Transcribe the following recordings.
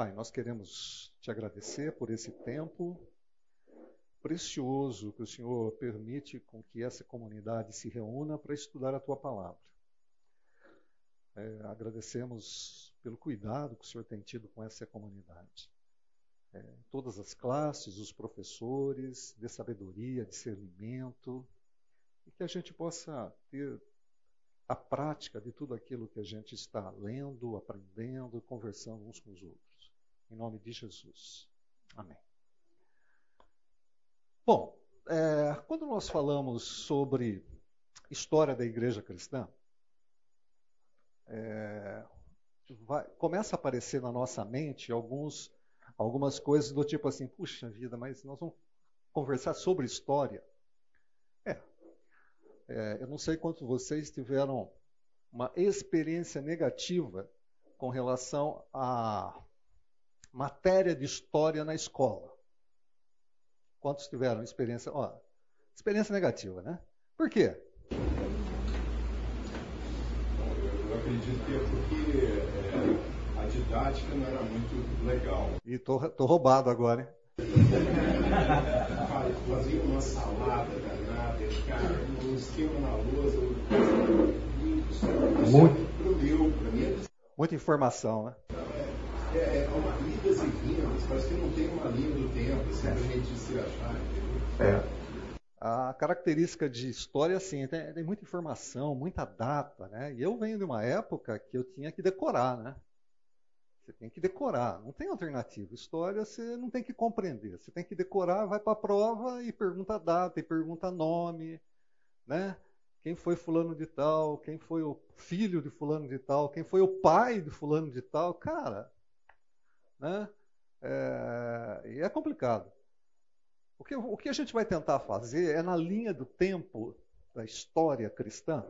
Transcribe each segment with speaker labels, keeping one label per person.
Speaker 1: Pai, nós queremos te agradecer por esse tempo precioso que o Senhor permite com que essa comunidade se reúna para estudar a tua palavra. É, agradecemos pelo cuidado que o Senhor tem tido com essa comunidade. É, todas as classes, os professores, de sabedoria, discernimento, e que a gente possa ter a prática de tudo aquilo que a gente está lendo, aprendendo, conversando uns com os outros. Em nome de Jesus. Amém. Bom, é, quando nós falamos sobre história da igreja cristã, é, vai, começa a aparecer na nossa mente alguns, algumas coisas do tipo assim, puxa vida, mas nós vamos conversar sobre história. É, é, eu não sei quantos vocês tiveram uma experiência negativa com relação à matéria de história na escola. Quantos tiveram experiência? Ó, experiência negativa, né? Por quê?
Speaker 2: Eu acredito que é porque é, a didática não era muito legal.
Speaker 1: E tô, tô roubado agora, hein?
Speaker 2: Fazia uma salada danada, cara, um esquema na lousa, muito. Pra mim.
Speaker 1: Muita informação, né?
Speaker 2: É, é, é uma idas e vindas, parece que não tem uma linha do tempo, assim, é. gente se achar? É.
Speaker 1: A característica de história, assim, tem, tem, muita informação, muita data, né? E eu venho de uma época que eu tinha que decorar, né? Você tem que decorar, não tem alternativa. História você não tem que compreender, você tem que decorar, vai para a prova e pergunta data, e pergunta nome, né? Quem foi fulano de tal, quem foi o filho de fulano de tal, quem foi o pai de fulano de tal, cara, né? É, e é complicado. O que, o que a gente vai tentar fazer é, na linha do tempo da história cristã,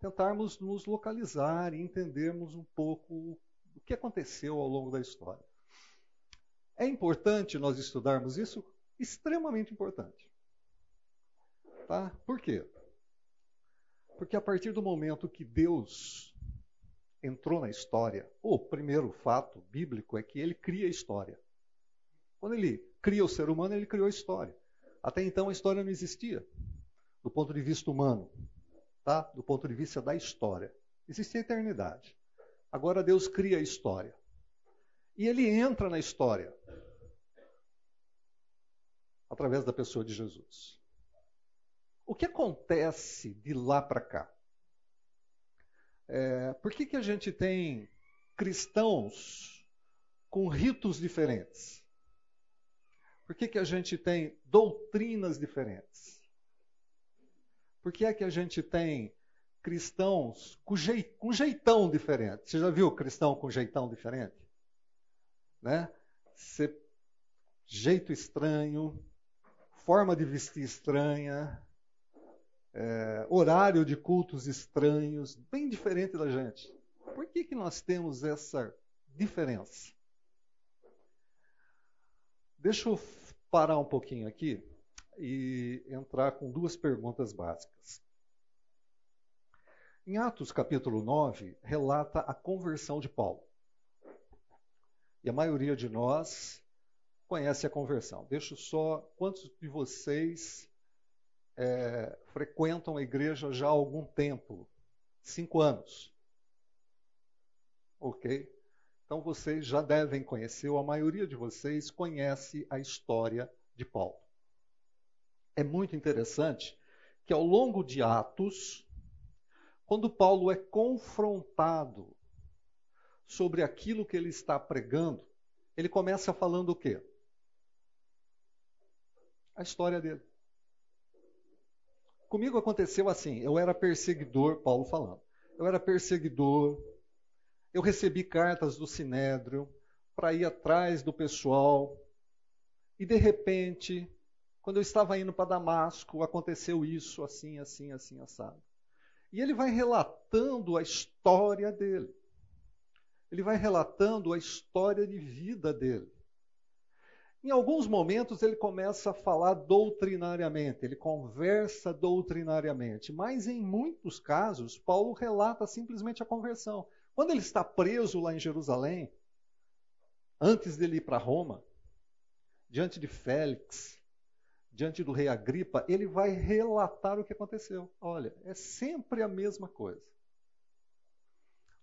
Speaker 1: tentarmos nos localizar e entendermos um pouco o que aconteceu ao longo da história. É importante nós estudarmos isso? Extremamente importante. Tá? Por quê? Porque a partir do momento que Deus entrou na história, o primeiro fato bíblico é que ele cria a história. Quando ele cria o ser humano, ele criou a história. Até então a história não existia, do ponto de vista humano, tá? Do ponto de vista da história. Existia a eternidade. Agora Deus cria a história. E ele entra na história através da pessoa de Jesus. O que acontece de lá para cá? É, por que, que a gente tem cristãos com ritos diferentes? Por que, que a gente tem doutrinas diferentes? Por que é que a gente tem cristãos com, jeitão diferente? Você já viu cristão com jeitão diferente? Né? Jeito estranho, forma de vestir estranha, é, horário de cultos estranhos, bem diferente da gente. Por que, que nós temos essa diferença? Deixa eu parar um pouquinho aqui e entrar com duas perguntas básicas. Em Atos capítulo 9, relata a conversão de Paulo. E a maioria de nós conhece a conversão. Deixa só quantos de vocês é, frequentam a igreja já há algum tempo cinco anos. Ok? Então vocês já devem conhecer, ou a maioria de vocês conhece a história de Paulo. É muito interessante que ao longo de Atos, quando Paulo é confrontado sobre aquilo que ele está pregando, ele começa falando o quê? A história dele. Comigo aconteceu assim: eu era perseguidor, Paulo falando, eu era perseguidor, eu recebi cartas do sinédrio para ir atrás do pessoal, e de repente, quando eu estava indo para Damasco, aconteceu isso, assim, assim, assim, assado. E ele vai relatando a história dele. Ele vai relatando a história de vida dele. Em alguns momentos ele começa a falar doutrinariamente, ele conversa doutrinariamente, mas em muitos casos Paulo relata simplesmente a conversão. Quando ele está preso lá em Jerusalém, antes dele ir para Roma, diante de Félix, diante do rei Agripa, ele vai relatar o que aconteceu. Olha, é sempre a mesma coisa.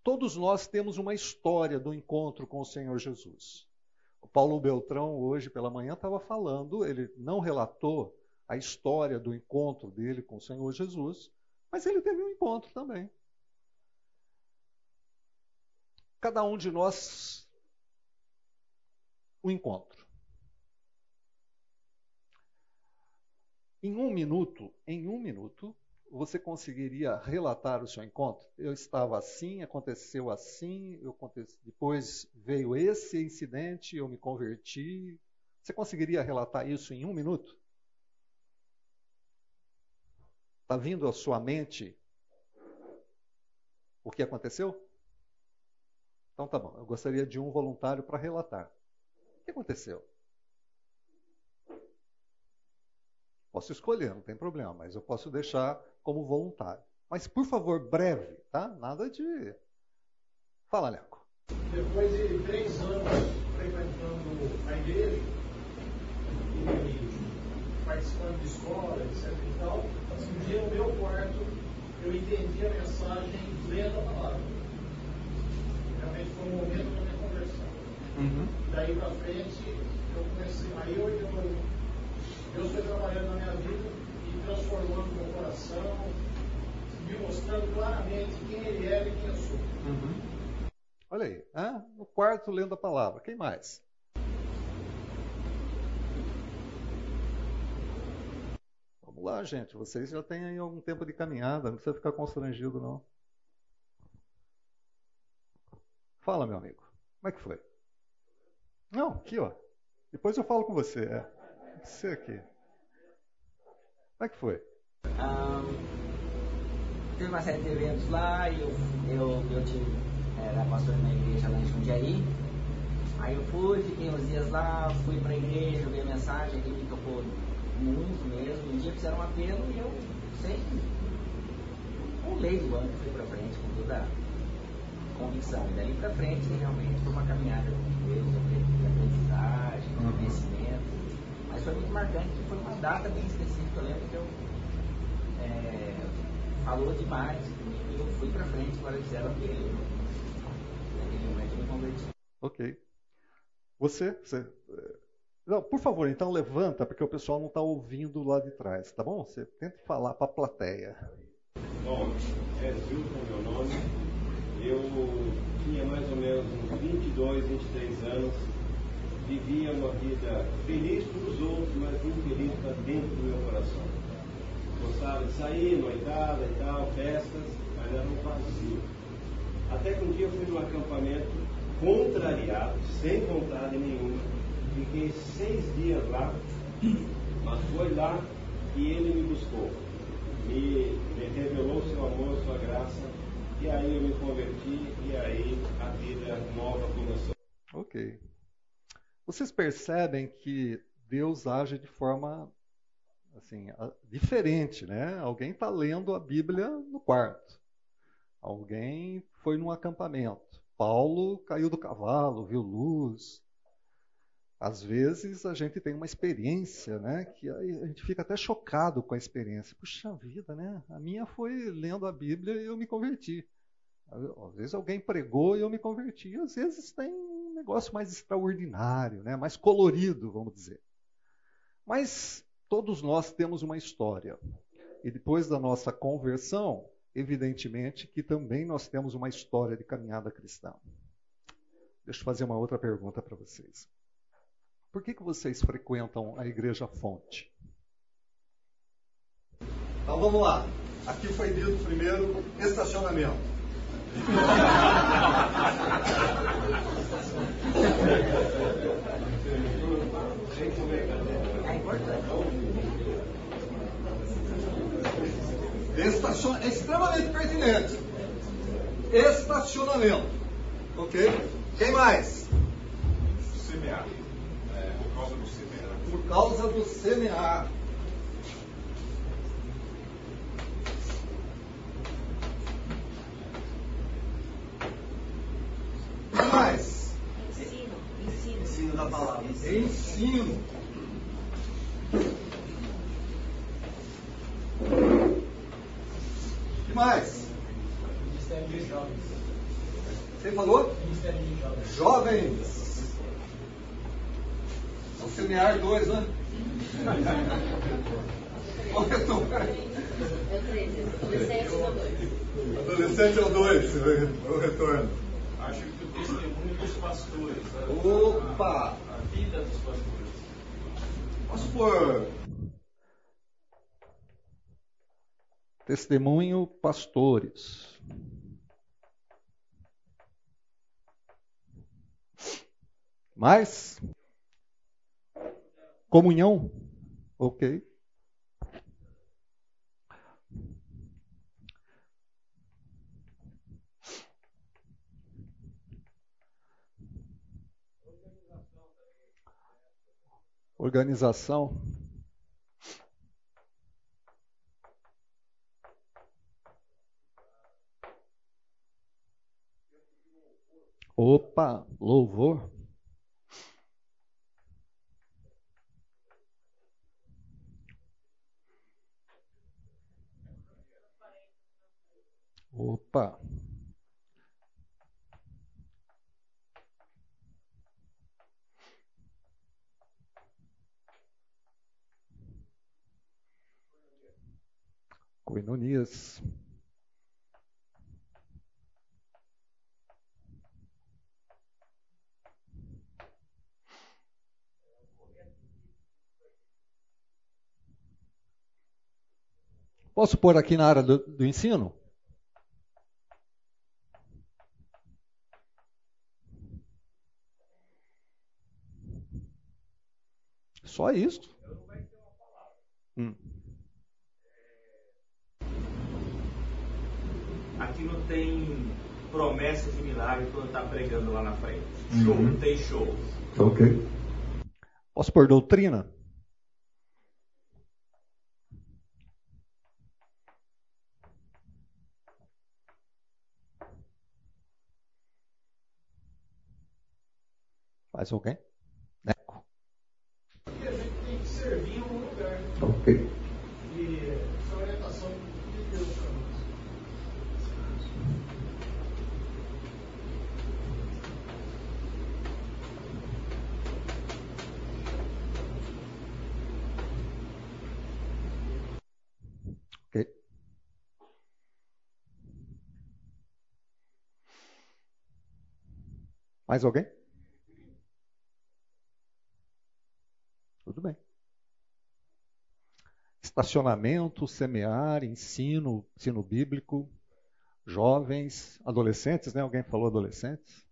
Speaker 1: Todos nós temos uma história do encontro com o Senhor Jesus. O Paulo Beltrão, hoje pela manhã, estava falando, ele não relatou a história do encontro dele com o Senhor Jesus, mas ele teve um encontro também. Cada um de nós, um encontro. Em um minuto, em um minuto, você conseguiria relatar o seu encontro? Eu estava assim, aconteceu assim, eu depois veio esse incidente, eu me converti. Você conseguiria relatar isso em um minuto? Está vindo à sua mente o que aconteceu? Então tá bom, eu gostaria de um voluntário para relatar. O que aconteceu? Posso escolher, não tem problema, mas eu posso deixar como voluntário. Mas, por favor, breve, tá? Nada de. Fala, Leco.
Speaker 3: Depois de três anos frequentando a igreja e participando de escola, etc. e tal, assim, um dia no meu quarto eu entendi a mensagem lendo a palavra. Realmente foi um momento da minha conversão. Uhum. Daí para frente, eu comecei. Aí eu, eu Deus foi trabalhando na minha vida e transformando meu coração, me mostrando claramente quem Ele é e quem eu sou. Uhum.
Speaker 1: Olha aí, no quarto lendo a palavra. Quem mais? Vamos lá, gente. Vocês já têm aí algum tempo de caminhada, não precisa ficar constrangido, não. Fala, meu amigo. Como é que foi? Não, aqui, ó. Depois eu falo com você. É. Você aqui. Como é que foi? Um,
Speaker 4: teve uma série de eventos lá e eu, eu, eu tive, era pastor na igreja lá em Jundiaí. Aí eu fui, fiquei uns dias lá, fui para a igreja, vi a mensagem que me tocou muito mesmo. Um dia fizeram um apelo e eu, sem pulei do banco, fui para frente com toda a convicção. E daí para frente, realmente, foi uma caminhada com Deus, de aprendizagem, uhum. conhecimento. Marcante, foi uma data bem específica. Eu lembro que eu é, falou demais e eu fui para frente para dizer que ele. Naquele momento eu me converti.
Speaker 1: Ok. Você, você. É, não, por favor, então levanta, porque o pessoal não está ouvindo lá de trás, tá bom? Você tenta falar para a plateia.
Speaker 5: Bom, é Zilton meu nome. Eu tinha mais ou menos uns 22, 23 anos vivia uma vida feliz para os outros, mas infeliz para dentro do meu coração. Gostava de sair, noitada e tal, festas, mas era um vazio. Até que um dia eu fui num acampamento contrariado, sem vontade nenhuma. Fiquei seis dias lá, mas foi lá que ele me buscou. Me, me revelou seu amor, sua graça, e aí eu me converti, e aí a vida nova começou.
Speaker 1: Ok. Vocês percebem que Deus age de forma assim diferente, né? Alguém está lendo a Bíblia no quarto. Alguém foi num acampamento. Paulo caiu do cavalo, viu luz. Às vezes a gente tem uma experiência, né? Que a gente fica até chocado com a experiência. Puxa vida, né? A minha foi lendo a Bíblia e eu me converti. Às vezes alguém pregou e eu me converti. Às vezes tem negócio mais extraordinário, né? mais colorido, vamos dizer. Mas todos nós temos uma história. E depois da nossa conversão, evidentemente que também nós temos uma história de caminhada cristã. Deixa eu fazer uma outra pergunta para vocês. Por que, que vocês frequentam a Igreja Fonte? Então vamos lá. Aqui foi dito primeiro estacionamento. Estacion... É extremamente pertinente. Estacionamento. Ok? Quem mais?
Speaker 6: Semear. É, por causa do semear.
Speaker 1: Por causa do semear. mais?
Speaker 7: Ensino, da palavra.
Speaker 1: Ensino. O que mais?
Speaker 3: Ministério de Jovens.
Speaker 1: Você falou?
Speaker 3: Ministério de Jovens.
Speaker 1: Jovens. É o semear dois, né? Qual é o retorno?
Speaker 8: É o 13, adolescente ou 2.
Speaker 1: Adolescente ou dois, o retorno.
Speaker 5: Acho que o testemunho dos pastores. né?
Speaker 1: Opa!
Speaker 5: A vida dos pastores.
Speaker 1: Vamos supor. Testemunho pastores. Mais? Comunhão? Ok. Organização. Opa, louvor. Opa. Coinonias. Posso pôr aqui na área do, do ensino? Só isso. Hum.
Speaker 9: Aqui não tem promessas de milagres quando está pregando lá na frente. Show,
Speaker 1: Uhum.
Speaker 9: não tem show.
Speaker 1: Ok. Posso pôr doutrina? Mais alguém? Neco.
Speaker 3: Porque a gente tem que servir em algum lugar.
Speaker 1: Ok.
Speaker 3: E essa orientação de Deus para nós.
Speaker 1: Ok. Mais alguém? Tudo bem. Estacionamento, semear, ensino, ensino bíblico, jovens, adolescentes, né? Alguém falou adolescentes?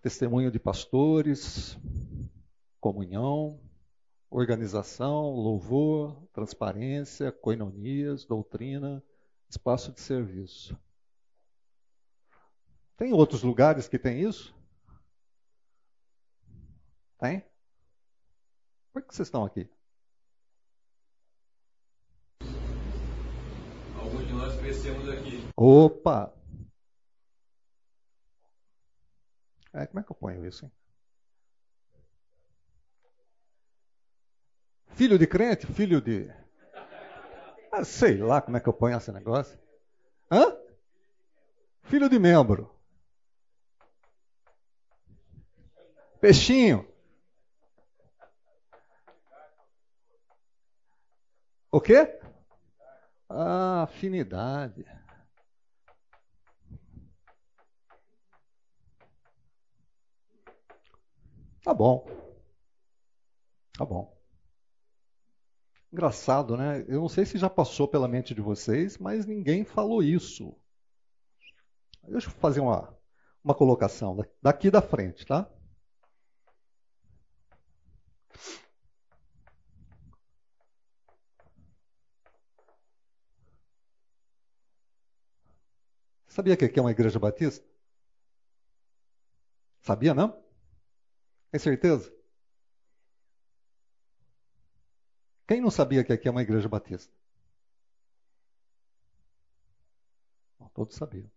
Speaker 1: Testemunho de pastores, comunhão, organização, louvor, transparência, coinonias, doutrina, espaço de serviço. Tem outros lugares que tem isso? Tem? Por que vocês estão aqui?
Speaker 6: Alguns de nós crescemos aqui.
Speaker 1: Opa! É, como é que eu ponho isso, hein? Filho de crente? Filho de. Ah, sei lá como é que eu ponho esse negócio. Hã? Filho de membro. Peixinho. O quê? Ah, afinidade. Tá bom. Tá bom. Engraçado, né? Eu não sei se já passou pela mente de vocês, mas ninguém falou isso. Deixa eu fazer uma, uma colocação da- daqui da frente, tá? Sabia que aqui é uma igreja batista? Sabia, não? Tem certeza? Quem não sabia que aqui é uma igreja batista? Todos sabiam.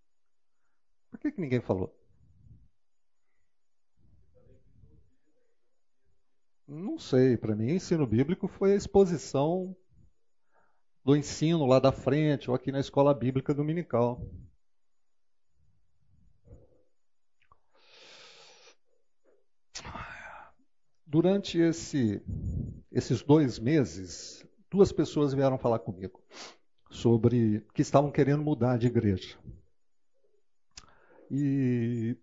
Speaker 1: Por que, que ninguém falou? Não sei, para mim, ensino bíblico foi a exposição do ensino lá da frente, ou aqui na escola bíblica dominical. Durante esse, esses dois meses, duas pessoas vieram falar comigo sobre que estavam querendo mudar de igreja. E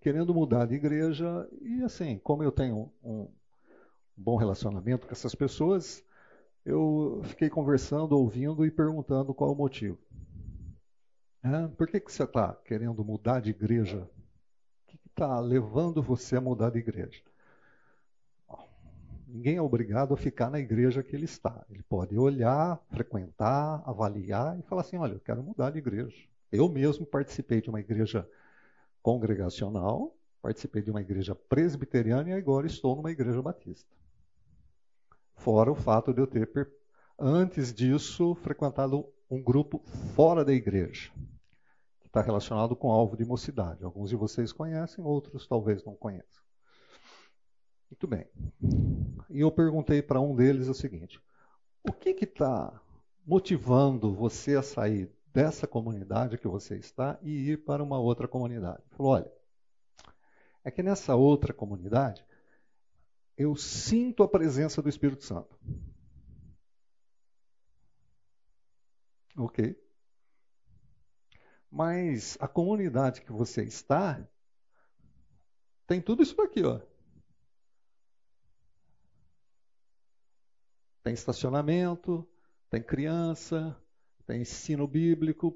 Speaker 1: querendo mudar de igreja, e assim, como eu tenho um bom relacionamento com essas pessoas, eu fiquei conversando, ouvindo e perguntando qual o motivo. É, por que, que você está querendo mudar de igreja? O que está levando você a mudar de igreja? Ninguém é obrigado a ficar na igreja que ele está. Ele pode olhar, frequentar, avaliar e falar assim: olha, eu quero mudar de igreja. Eu mesmo participei de uma igreja congregacional, participei de uma igreja presbiteriana e agora estou numa igreja batista. Fora o fato de eu ter, antes disso, frequentado um grupo fora da igreja, que está relacionado com alvo de mocidade. Alguns de vocês conhecem, outros talvez não conheçam. Muito bem. E eu perguntei para um deles o seguinte: o que está motivando você a sair dessa comunidade que você está e ir para uma outra comunidade? Ele falou: olha, é que nessa outra comunidade eu sinto a presença do Espírito Santo. Ok. Mas a comunidade que você está tem tudo isso aqui, ó. Tem estacionamento, tem criança, tem ensino bíblico.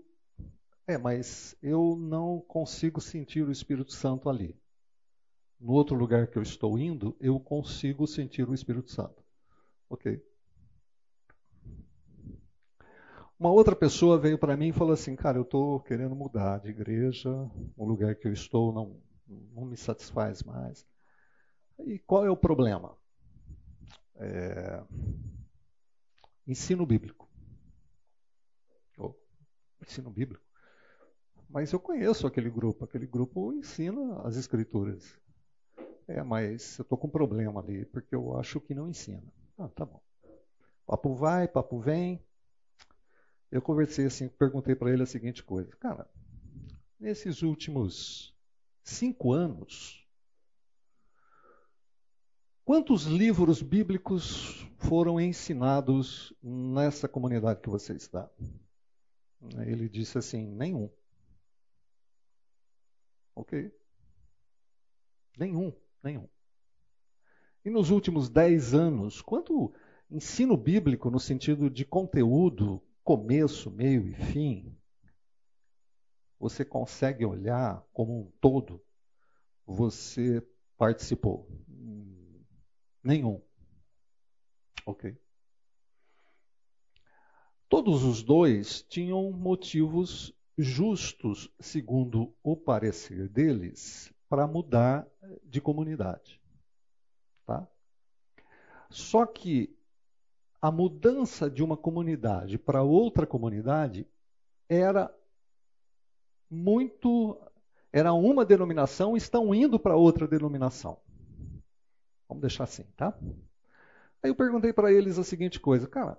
Speaker 1: É, mas eu não consigo sentir o Espírito Santo ali. No outro lugar que eu estou indo, eu consigo sentir o Espírito Santo. Ok. Uma outra pessoa veio para mim e falou assim: Cara, eu estou querendo mudar de igreja, o lugar que eu estou não, não me satisfaz mais. E qual é o problema? É, ensino bíblico. Oh, ensino bíblico. Mas eu conheço aquele grupo. Aquele grupo ensina as escrituras. É, mas eu estou com um problema ali, porque eu acho que não ensina. Ah, tá bom. Papo vai, papo vem. Eu conversei assim, perguntei para ele a seguinte coisa. Cara, nesses últimos cinco anos, Quantos livros bíblicos foram ensinados nessa comunidade que você está? Ele disse assim: nenhum. Ok? Nenhum, nenhum. E nos últimos dez anos, quanto ensino bíblico no sentido de conteúdo, começo, meio e fim, você consegue olhar como um todo, você participou? Nenhum. Ok? Todos os dois tinham motivos justos, segundo o parecer deles, para mudar de comunidade. Tá? Só que a mudança de uma comunidade para outra comunidade era muito. Era uma denominação, estão indo para outra denominação. Vamos deixar assim, tá? Aí eu perguntei para eles a seguinte coisa, cara,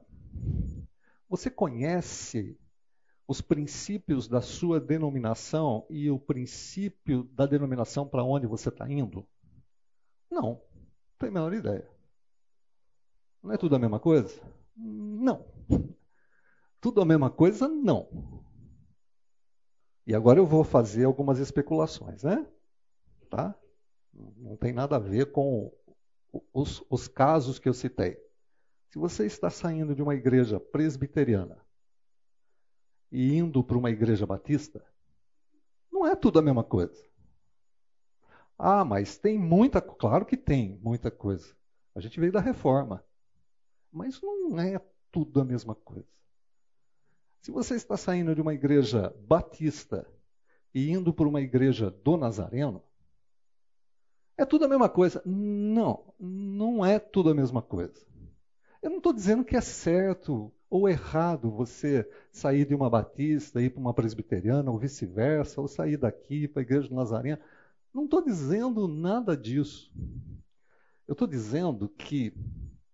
Speaker 1: você conhece os princípios da sua denominação e o princípio da denominação para onde você está indo? Não, não tenho a menor ideia. Não é tudo a mesma coisa? Não. Tudo a mesma coisa? Não. E agora eu vou fazer algumas especulações, né? Tá? Não tem nada a ver com os, os casos que eu citei. Se você está saindo de uma igreja presbiteriana e indo para uma igreja batista, não é tudo a mesma coisa. Ah, mas tem muita, claro que tem muita coisa. A gente veio da reforma. Mas não é tudo a mesma coisa. Se você está saindo de uma igreja batista e indo para uma igreja do Nazareno, é tudo a mesma coisa. Não, não é tudo a mesma coisa. Eu não estou dizendo que é certo ou errado você sair de uma batista e ir para uma presbiteriana, ou vice-versa, ou sair daqui para a igreja do Nazareno. Não estou dizendo nada disso. Eu estou dizendo que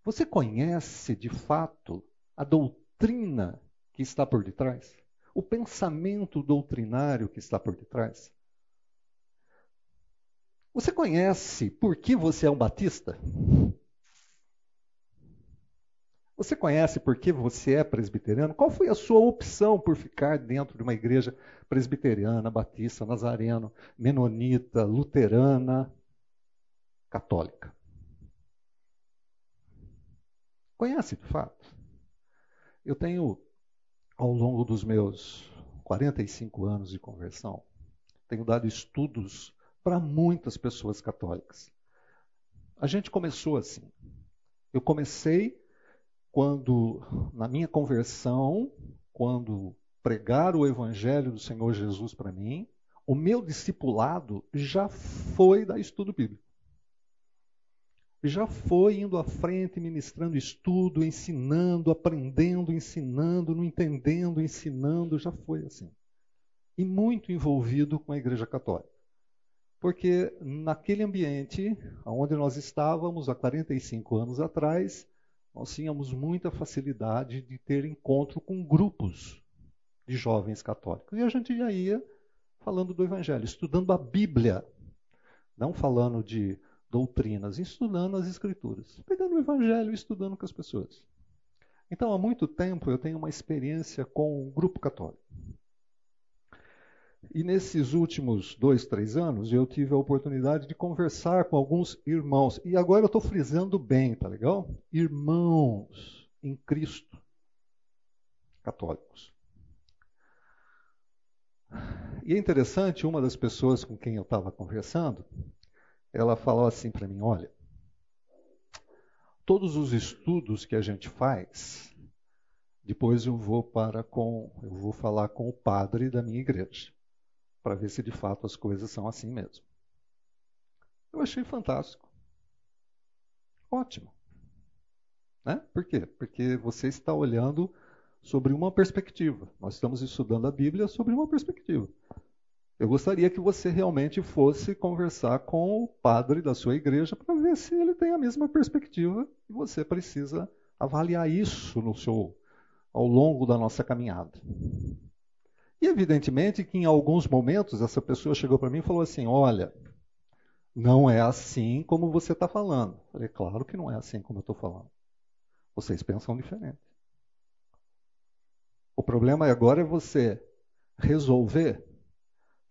Speaker 1: você conhece de fato a doutrina que está por detrás? O pensamento doutrinário que está por detrás? Você conhece por que você é um batista? Você conhece por que você é presbiteriano? Qual foi a sua opção por ficar dentro de uma igreja presbiteriana, batista, nazareno, menonita, luterana, católica? Conhece de fato? Eu tenho, ao longo dos meus 45 anos de conversão, tenho dado estudos para muitas pessoas católicas. A gente começou assim. Eu comecei quando, na minha conversão, quando pregar o Evangelho do Senhor Jesus para mim, o meu discipulado já foi da estudo bíblico. Já foi indo à frente, ministrando estudo, ensinando, aprendendo, ensinando, não entendendo, ensinando, já foi assim. E muito envolvido com a Igreja Católica. Porque naquele ambiente onde nós estávamos há 45 anos atrás, nós tínhamos muita facilidade de ter encontro com grupos de jovens católicos. E a gente já ia falando do Evangelho, estudando a Bíblia, não falando de doutrinas, estudando as Escrituras, pegando o Evangelho e estudando com as pessoas. Então, há muito tempo eu tenho uma experiência com o grupo católico. E nesses últimos dois, três anos, eu tive a oportunidade de conversar com alguns irmãos. E agora eu estou frisando bem, tá legal? Irmãos em Cristo, católicos. E é interessante, uma das pessoas com quem eu estava conversando, ela falou assim para mim: olha, todos os estudos que a gente faz, depois eu vou para com, eu vou falar com o padre da minha igreja para ver se de fato as coisas são assim mesmo. Eu achei fantástico. Ótimo. Né? Por quê? Porque você está olhando sobre uma perspectiva. Nós estamos estudando a Bíblia sobre uma perspectiva. Eu gostaria que você realmente fosse conversar com o padre da sua igreja para ver se ele tem a mesma perspectiva e você precisa avaliar isso no seu ao longo da nossa caminhada. E evidentemente que em alguns momentos essa pessoa chegou para mim e falou assim: Olha, não é assim como você está falando. Eu falei: Claro que não é assim como eu estou falando. Vocês pensam diferente. O problema agora é você resolver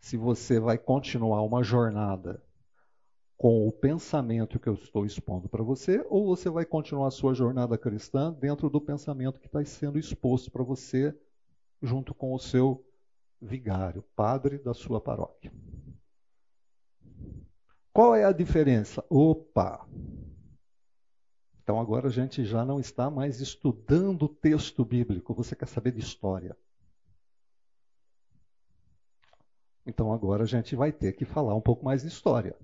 Speaker 1: se você vai continuar uma jornada com o pensamento que eu estou expondo para você, ou você vai continuar a sua jornada cristã dentro do pensamento que está sendo exposto para você, junto com o seu vigário, padre da sua paróquia. Qual é a diferença? Opa! Então agora a gente já não está mais estudando o texto bíblico, você quer saber de história. Então agora a gente vai ter que falar um pouco mais de história.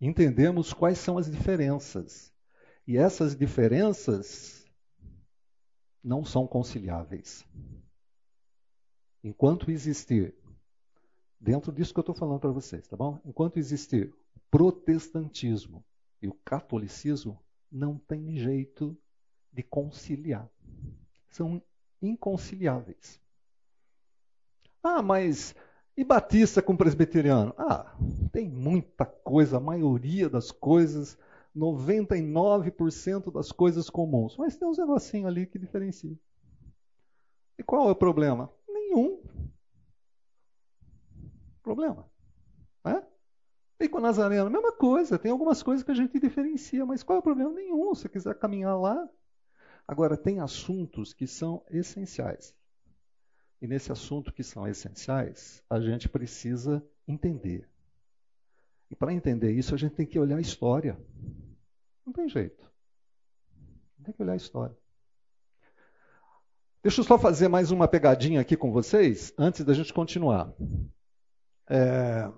Speaker 1: Entendemos quais são as diferenças. E essas diferenças não são conciliáveis. Enquanto existir, dentro disso que eu estou falando para vocês, tá bom? Enquanto existir o protestantismo e o catolicismo, não tem jeito de conciliar. São inconciliáveis. Ah, mas e batista com presbiteriano? Ah, tem muita coisa, a maioria das coisas, 99% das coisas comuns. Mas tem uns negocinho ali que diferencia. E qual é o problema? Nenhum. Problema. É? E com o Nazareno, mesma coisa. Tem algumas coisas que a gente diferencia, mas qual é o problema? Nenhum. Se quiser caminhar lá. Agora, tem assuntos que são essenciais. E nesse assunto que são essenciais, a gente precisa entender. E para entender isso, a gente tem que olhar a história. Não tem jeito. Tem que olhar a história. Deixa eu só fazer mais uma pegadinha aqui com vocês, antes da gente continuar. É...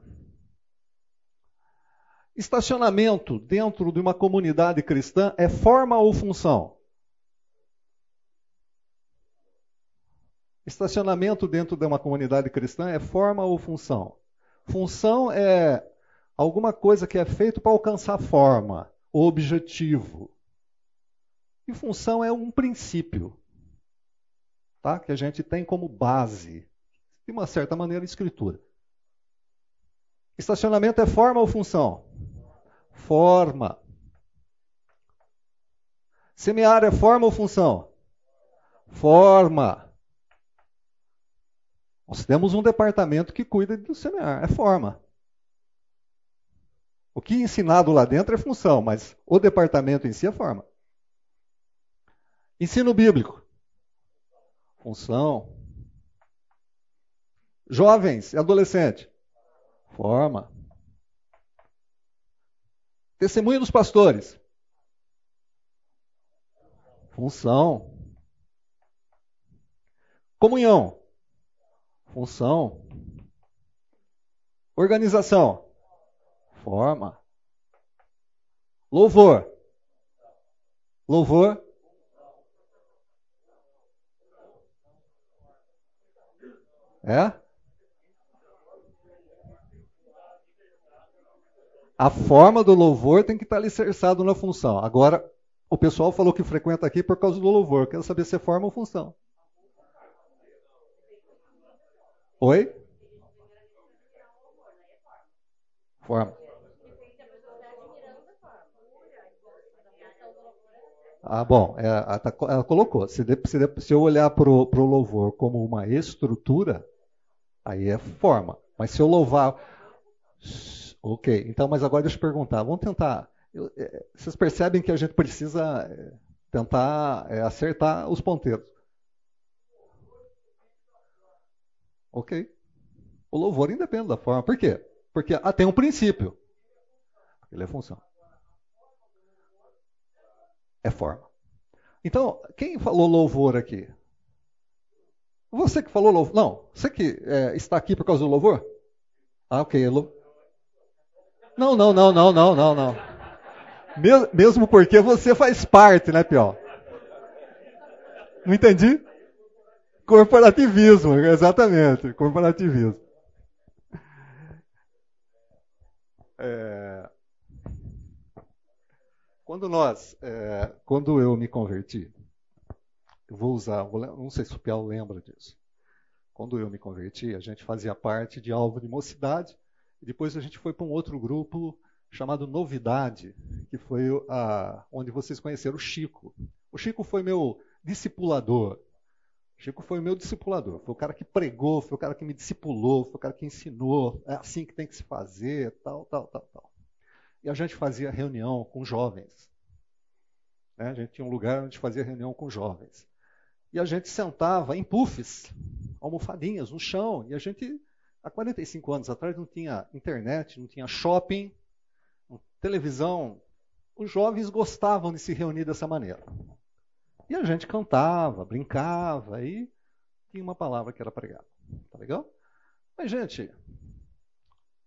Speaker 1: Estacionamento dentro de uma comunidade cristã é forma ou função? Estacionamento dentro de uma comunidade cristã é forma ou função? Função é alguma coisa que é feito para alcançar forma, objetivo. E função é um princípio, tá? que a gente tem como base, de uma certa maneira, escritura. Estacionamento é forma ou função? Forma. Semear é forma ou função? Forma. Nós temos um departamento que cuida do semear, é forma. O que é ensinado lá dentro é função, mas o departamento em si é forma. Ensino bíblico. Função. Jovens e adolescentes. Forma. Testemunho dos pastores. Função. Comunhão. Função. Organização. Forma. Louvor. Louvor. É? A forma do louvor tem que estar alicerçado na função. Agora, o pessoal falou que frequenta aqui por causa do louvor. Quero saber se é forma ou função. Oi? Forma. Ah, bom, é, ela, tá ela colocou. Se, se, se eu olhar para o louvor como uma estrutura, aí é forma. Mas se eu louvar. Ok, então, mas agora deixa eu perguntar. Vamos tentar. Eu, é, vocês percebem que a gente precisa é, tentar é, acertar os ponteiros. Ok. O louvor independe da forma. Por quê? Porque ah, tem um princípio. Ele é função é forma. Então, quem falou louvor aqui? Você que falou louvor? Não, você que é, está aqui por causa do louvor? Ah, ok. Não, não, não, não, não, não, não. Mesmo porque você faz parte, né, Pior? Não entendi? Corporativismo, exatamente, corporativismo. É... Quando nós, é, quando eu me converti, eu vou usar, vou, não sei se o Piau lembra disso. Quando eu me converti, a gente fazia parte de alvo de mocidade, e depois a gente foi para um outro grupo chamado Novidade, que foi a, onde vocês conheceram o Chico. O Chico foi meu discipulador. O Chico foi meu discipulador. Foi o cara que pregou, foi o cara que me discipulou, foi o cara que ensinou. É assim que tem que se fazer, tal, tal, tal, tal. E a gente fazia reunião com jovens. Né? A gente tinha um lugar onde fazia reunião com jovens. E a gente sentava em puffs, almofadinhas no chão. E a gente, há 45 anos atrás, não tinha internet, não tinha shopping, televisão. Os jovens gostavam de se reunir dessa maneira. E a gente cantava, brincava e tinha uma palavra que era pregada. Tá legal? Mas, gente,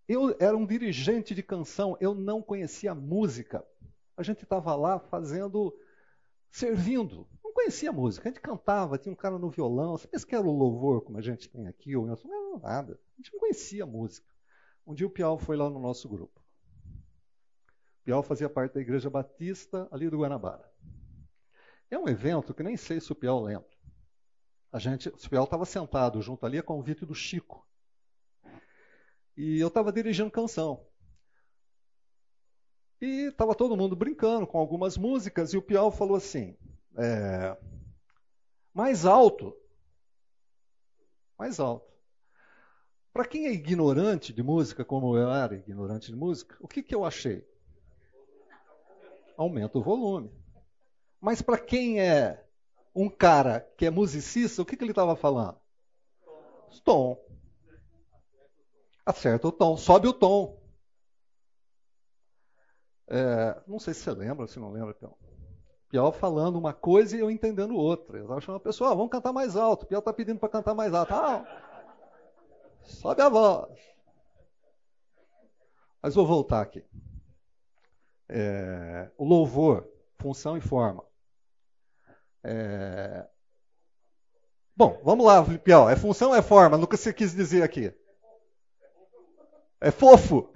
Speaker 1: eu era um dirigente de canção, eu não conhecia música. A gente estava lá fazendo, servindo. Não conhecia música. A gente cantava, tinha um cara no violão. Você pensa que era o louvor, como a gente tem aqui? Ou não, nada. A gente não conhecia música. Um dia o Piau foi lá no nosso grupo. O Piau fazia parte da Igreja Batista ali do Guanabara. É um evento que nem sei se o Piau lembra. A gente, o Piau estava sentado junto ali a convite do Chico. E eu estava dirigindo canção. E estava todo mundo brincando com algumas músicas, e o Piau falou assim: é, mais alto. Mais alto. Para quem é ignorante de música, como eu era ignorante de música, o que, que eu achei? Aumenta o volume. Mas para quem é um cara que é musicista, o que, que ele estava falando? Tom. Acerta o tom, sobe o tom. É, não sei se você lembra, se não lembra, então. Piau falando uma coisa e eu entendendo outra. Eu estava chamando a pessoa, ah, vamos cantar mais alto. Piau está pedindo para cantar mais alto. Ah, sobe a voz. Mas vou voltar aqui. É, o louvor, função e forma. É, Bom, vamos lá, Piau. É função ou é forma? Nunca você quis dizer aqui. É fofo.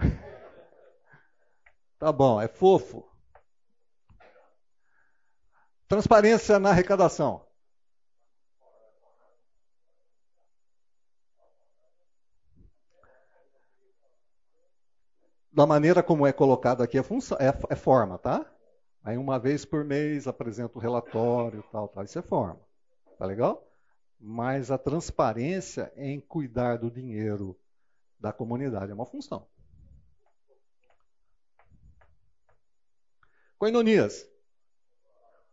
Speaker 1: Tá bom, é fofo. Transparência na arrecadação. Da maneira como é colocado aqui é, função, é, é forma, tá? Aí uma vez por mês apresenta o relatório, tal, tal. Isso é forma. Tá legal? Mas a transparência em cuidar do dinheiro da comunidade é uma função. Coinonias.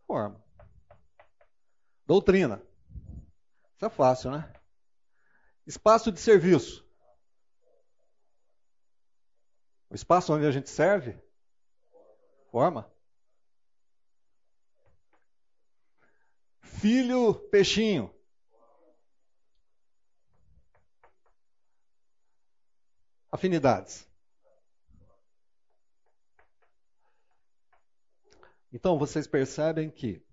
Speaker 1: Forma. Doutrina. Isso é fácil, né? Espaço de serviço. O espaço onde a gente serve. Forma. Filho peixinho. Afinidades. Então vocês percebem que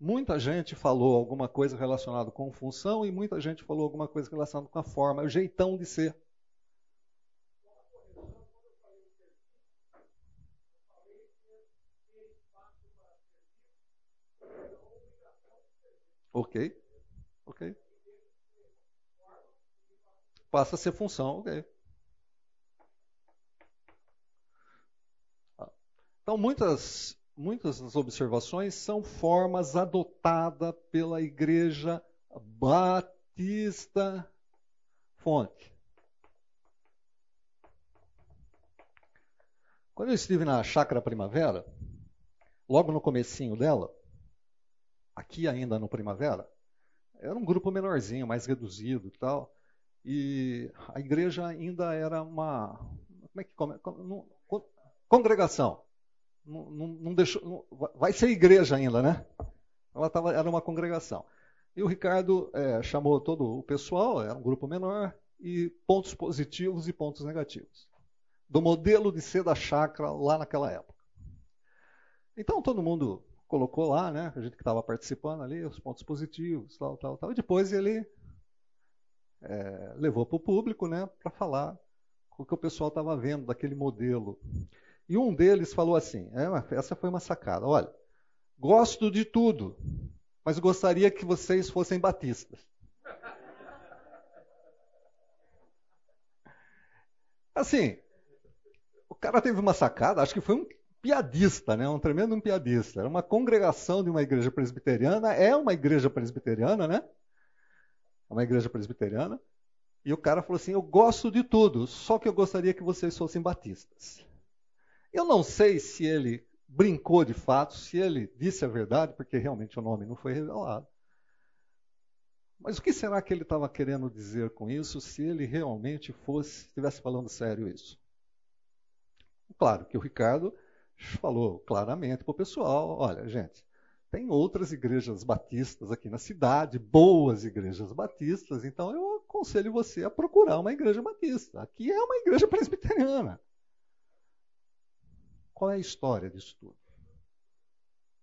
Speaker 1: muita gente falou alguma coisa relacionada com função e muita gente falou alguma coisa relacionada com a forma, é o jeitão de ser. Ok, ok. Passa a ser função, ok. Então, muitas muitas das observações são formas adotadas pela Igreja Batista Fonte. Quando eu estive na Chácara Primavera, logo no comecinho dela, aqui ainda no Primavera, era um grupo menorzinho, mais reduzido e tal, e a igreja ainda era uma como é que come, congregação não, não, não deixou, não, vai ser igreja ainda, né? Ela tava, era uma congregação. E o Ricardo é, chamou todo o pessoal, era um grupo menor, e pontos positivos e pontos negativos. Do modelo de ser da chácara lá naquela época. Então todo mundo colocou lá, né? A gente que estava participando ali, os pontos positivos, tal, tal, tal. E depois ele é, levou para o público, né? Para falar o que o pessoal estava vendo daquele modelo. E um deles falou assim: é, essa foi uma sacada. Olha, gosto de tudo, mas gostaria que vocês fossem batistas. Assim, o cara teve uma sacada, acho que foi um piadista, né? um tremendo piadista. Era uma congregação de uma igreja presbiteriana, é uma igreja presbiteriana, né? É uma igreja presbiteriana. E o cara falou assim: Eu gosto de tudo, só que eu gostaria que vocês fossem batistas. Eu não sei se ele brincou de fato, se ele disse a verdade, porque realmente o nome não foi revelado. Mas o que será que ele estava querendo dizer com isso, se ele realmente fosse, estivesse falando sério isso? Claro que o Ricardo falou claramente para o pessoal: olha, gente, tem outras igrejas batistas aqui na cidade, boas igrejas batistas, então eu aconselho você a procurar uma igreja batista. Aqui é uma igreja presbiteriana. Qual é a história disso tudo?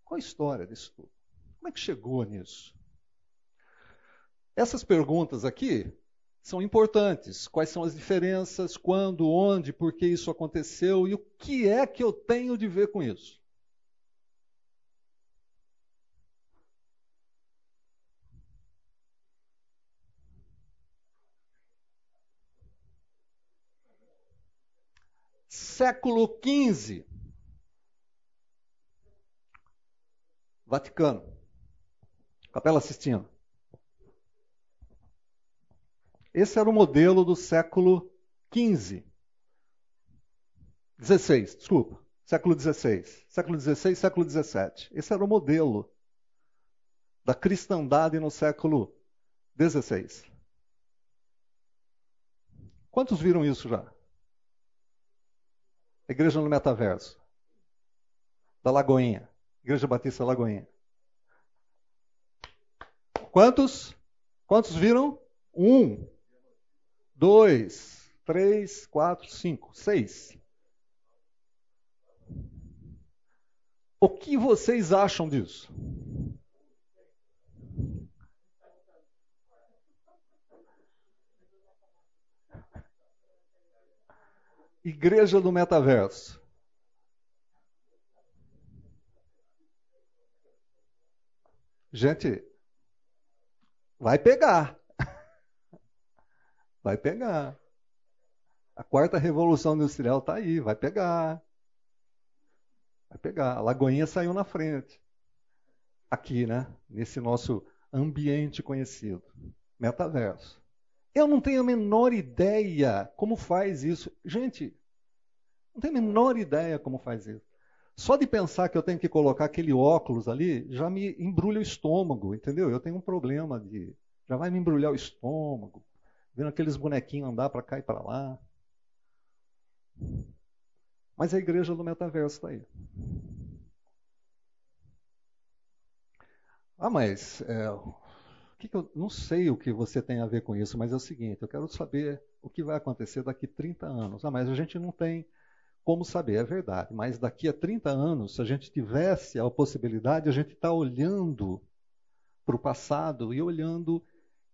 Speaker 1: Qual a história disso tudo? Como é que chegou nisso? Essas perguntas aqui são importantes. Quais são as diferenças? Quando, onde, por que isso aconteceu e o que é que eu tenho de ver com isso? Século XV. Vaticano. Capela Sistina. Esse era o modelo do século XV. 16, desculpa. Século XVI. Século XVI, século XVII. Esse era o modelo da cristandade no século XVI. Quantos viram isso já? Igreja no Metaverso. Da Lagoinha. Igreja Batista Lagoinha. Quantos? Quantos viram? Um, dois, três, quatro, cinco, seis. O que vocês acham disso? Igreja do Metaverso. Gente, vai pegar. Vai pegar. A quarta revolução industrial está aí, vai pegar. Vai pegar. A Lagoinha saiu na frente. Aqui, né? Nesse nosso ambiente conhecido. Metaverso. Eu não tenho a menor ideia como faz isso. Gente, não tenho a menor ideia como faz isso. Só de pensar que eu tenho que colocar aquele óculos ali já me embrulha o estômago, entendeu? Eu tenho um problema de. Já vai me embrulhar o estômago, vendo aqueles bonequinhos andar para cá e para lá. Mas a igreja do metaverso está aí. Ah, mas é, que que eu não sei o que você tem a ver com isso, mas é o seguinte: eu quero saber o que vai acontecer daqui 30 anos. Ah, mas a gente não tem como saber, é verdade. Mas daqui a 30 anos, se a gente tivesse a possibilidade, a gente está olhando para o passado e olhando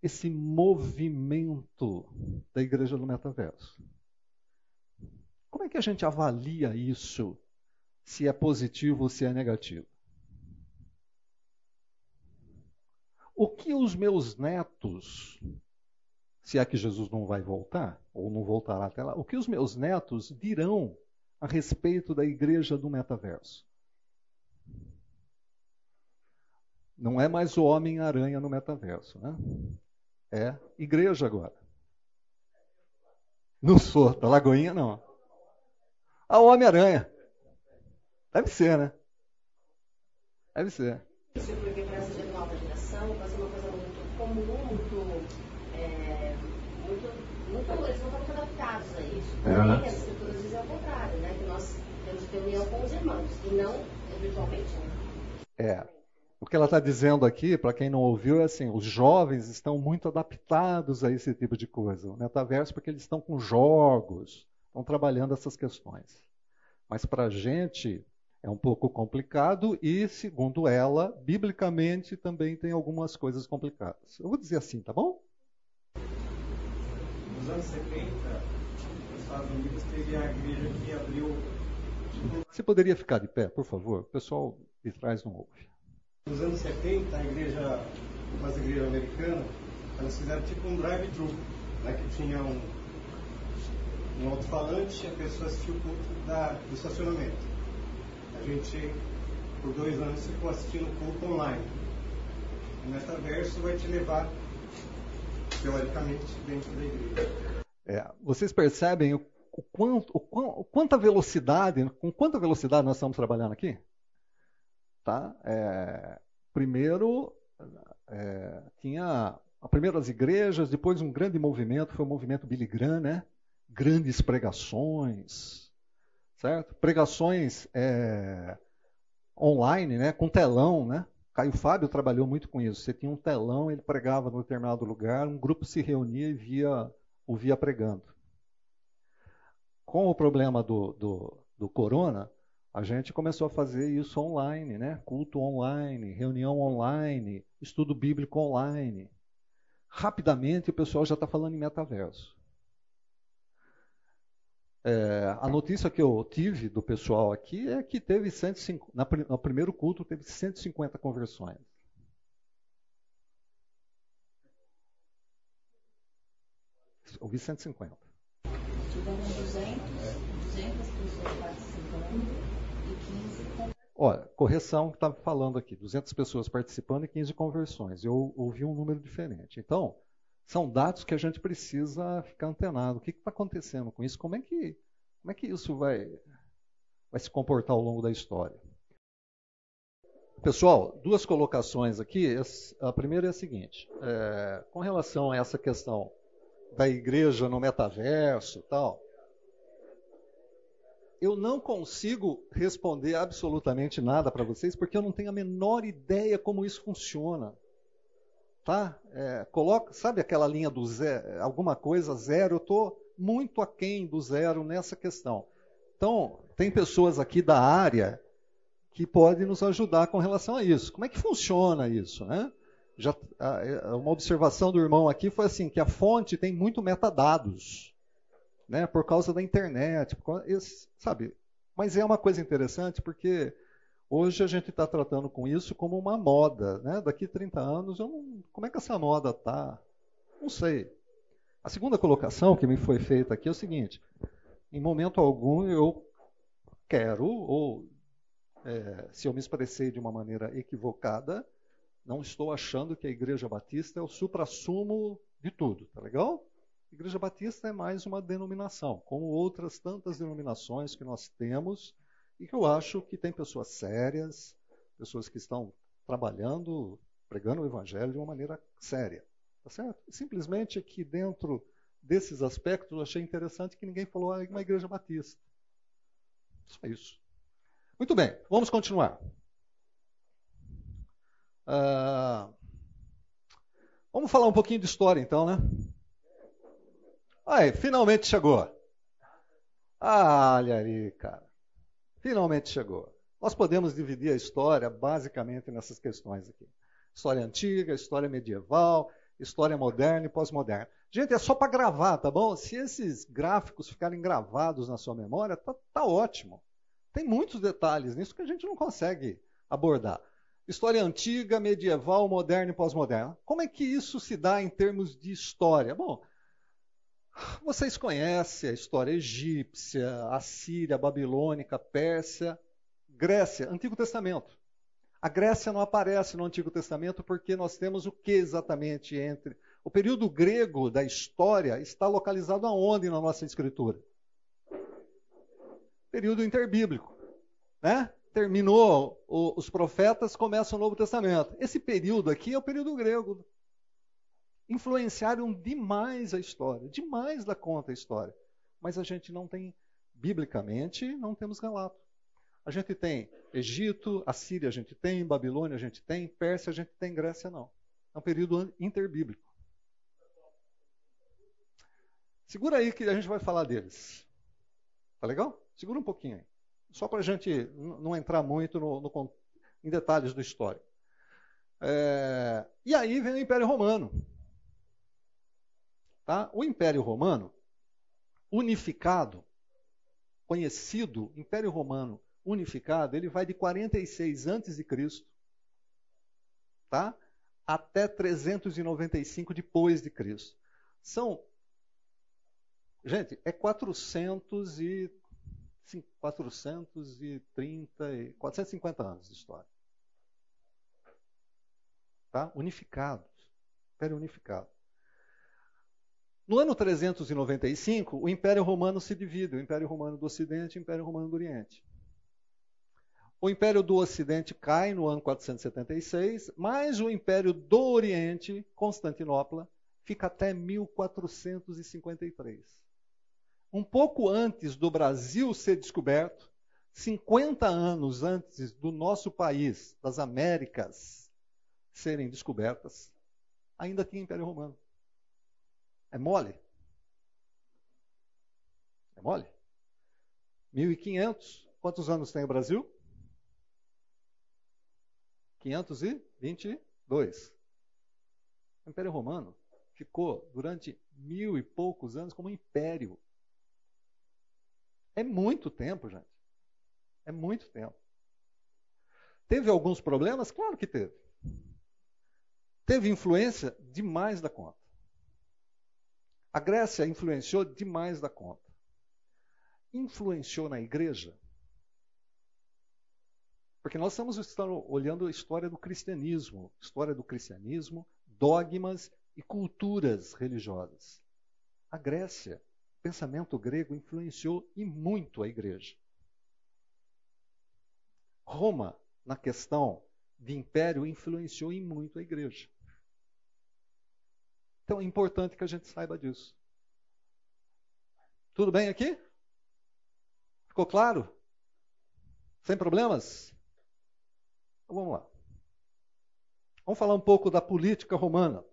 Speaker 1: esse movimento da igreja no metaverso. Como é que a gente avalia isso? Se é positivo ou se é negativo? O que os meus netos, se é que Jesus não vai voltar, ou não voltará até lá, o que os meus netos dirão a respeito da igreja do metaverso? Não é mais o Homem-Aranha no metaverso, né? É igreja agora. Não sou, da Lagoinha não. A Homem-Aranha. Deve ser, né? Deve ser.
Speaker 8: Isso porque para essa nova geração vai ser uma coisa muito comum, muito, é, muito, muito eles não estão muito adaptados a isso. Porém, as estruturas dizem ao contrário, né? Que nós temos que ter união com os irmãos e não virtualmente. Né?
Speaker 1: É. O que ela está dizendo aqui, para quem não ouviu, é assim: os jovens estão muito adaptados a esse tipo de coisa. O metaverso, porque eles estão com jogos, estão trabalhando essas questões. Mas para a gente é um pouco complicado e, segundo ela, biblicamente também tem algumas coisas complicadas. Eu vou dizer assim, tá bom?
Speaker 7: Nos anos 70, nos Estados Unidos teve a igreja que abriu.
Speaker 1: Você poderia ficar de pé, por favor? O pessoal de trás não ouve.
Speaker 7: Nos anos 70, a igreja, as igrejas americanas, elas fizeram tipo um drive-thru, né, que tinha um, um alto-falante e a pessoa assistiu o culto da, do estacionamento. A gente, por dois anos, ficou assistindo o culto online. O metaverso vai te levar, teoricamente, dentro da igreja.
Speaker 1: É, vocês percebem o, o quanto, o, o, quanta velocidade, com quanta velocidade nós estamos trabalhando aqui? Tá? É, primeiro, é, tinha a primeiro as igrejas, depois um grande movimento, foi o movimento Billy Graham, né? grandes pregações, certo? Pregações é, online, né? com telão, né? Caio Fábio trabalhou muito com isso. Você tinha um telão, ele pregava num determinado lugar, um grupo se reunia e via, o via pregando. Com o problema do, do, do corona, a gente começou a fazer isso online, né? Culto online, reunião online, estudo bíblico online. Rapidamente o pessoal já está falando em metaverso. É, a notícia que eu tive do pessoal aqui é que teve 150, na, no primeiro culto teve 150 conversões. Ouvi 150.
Speaker 8: Tivemos 200, 200 pessoas participando e 15
Speaker 1: Olha, correção que estava falando aqui, 200 pessoas participando e 15 conversões. Eu ouvi um número diferente. Então, são dados que a gente precisa ficar antenado. O que está acontecendo com isso? Como é que, como é que isso vai, vai se comportar ao longo da história? Pessoal, duas colocações aqui. A primeira é a seguinte: é, com relação a essa questão da igreja no metaverso tal, eu não consigo responder absolutamente nada para vocês porque eu não tenho a menor ideia como isso funciona tá? É, coloca, sabe aquela linha do zero, alguma coisa zero? Eu estou muito aquém do zero nessa questão. Então, tem pessoas aqui da área que podem nos ajudar com relação a isso. Como é que funciona isso, né? Já, uma observação do irmão aqui foi assim, que a fonte tem muito metadados. né, por causa da internet, sabe? Mas é uma coisa interessante porque hoje a gente está tratando com isso como uma moda, né? Daqui 30 anos, eu não, como é que essa moda tá? Não sei. A segunda colocação que me foi feita aqui é o seguinte: em momento algum eu quero ou é, se eu me expressei de uma maneira equivocada, não estou achando que a Igreja Batista é o supra-sumo de tudo, tá legal? A Igreja Batista é mais uma denominação, como outras tantas denominações que nós temos e que eu acho que tem pessoas sérias, pessoas que estão trabalhando, pregando o Evangelho de uma maneira séria, tá certo? Simplesmente que dentro desses aspectos eu achei interessante que ninguém falou ah, uma Igreja Batista. Só isso. Muito bem, vamos continuar. Uh, vamos falar um pouquinho de história então, né? Aí, finalmente chegou. Ah, olha aí, cara. Finalmente chegou. Nós podemos dividir a história basicamente nessas questões aqui: história antiga, história medieval, história moderna e pós-moderna. Gente, é só para gravar, tá bom? Se esses gráficos ficarem gravados na sua memória, tá, tá ótimo. Tem muitos detalhes nisso que a gente não consegue abordar. História antiga, medieval, moderna e pós-moderna. Como é que isso se dá em termos de história? Bom, vocês conhecem a história egípcia, assíria, babilônica, Pérsia, Grécia, Antigo Testamento. A Grécia não aparece no Antigo Testamento porque nós temos o que exatamente entre. O período grego da história está localizado aonde na nossa escritura? Período interbíblico. Né? Terminou o, os profetas, começa o Novo Testamento. Esse período aqui é o período grego. Influenciaram demais a história, demais da conta a história. Mas a gente não tem, biblicamente, não temos relato. A gente tem Egito, Assíria a gente tem, Babilônia a gente tem, Pérsia a gente tem, Grécia não. É um período interbíblico. Segura aí que a gente vai falar deles. Tá legal? Segura um pouquinho aí só para a gente não entrar muito no, no, em detalhes da história. É, e aí vem o Império Romano. Tá? O Império Romano, unificado, conhecido, Império Romano unificado, ele vai de 46 a.C. Tá? até 395 depois de Cristo. São, gente, é 400 e 430, 450 anos de história. Tá? Unificados. Império unificado. No ano 395, o Império Romano se divide: o Império Romano do Ocidente e o Império Romano do Oriente. O Império do Ocidente cai no ano 476, mas o Império do Oriente, Constantinopla, fica até 1453 um pouco antes do Brasil ser descoberto, 50 anos antes do nosso país, das Américas, serem descobertas, ainda tinha Império Romano. É mole? É mole? 1500. Quantos anos tem o Brasil? 522. O Império Romano ficou durante mil e poucos anos como império. É muito tempo, gente. É muito tempo. Teve alguns problemas? Claro que teve. Teve influência demais da conta. A Grécia influenciou demais da conta. Influenciou na igreja? Porque nós estamos olhando a história do cristianismo, história do cristianismo, dogmas e culturas religiosas. A Grécia pensamento grego influenciou e muito a igreja. Roma, na questão de império, influenciou e muito a igreja. Então é importante que a gente saiba disso. Tudo bem aqui? Ficou claro? Sem problemas? Então, vamos lá. Vamos falar um pouco da política romana.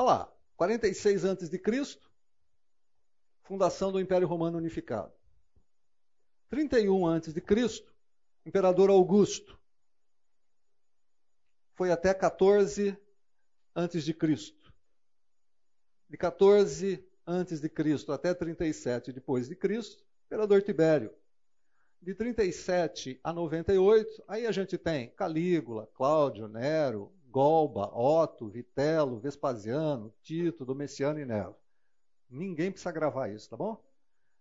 Speaker 1: Olha lá, 46 a.C., fundação do Império Romano Unificado. 31 a.C., Imperador Augusto. Foi até 14 a.C. De 14 antes de Cristo até 37 depois de Cristo, imperador Tibério. De 37 a 98, aí a gente tem Calígula, Cláudio, Nero, Golba, Otto, Vitelo, Vespasiano, Tito, Domiciano e Nero. Ninguém precisa gravar isso, tá bom?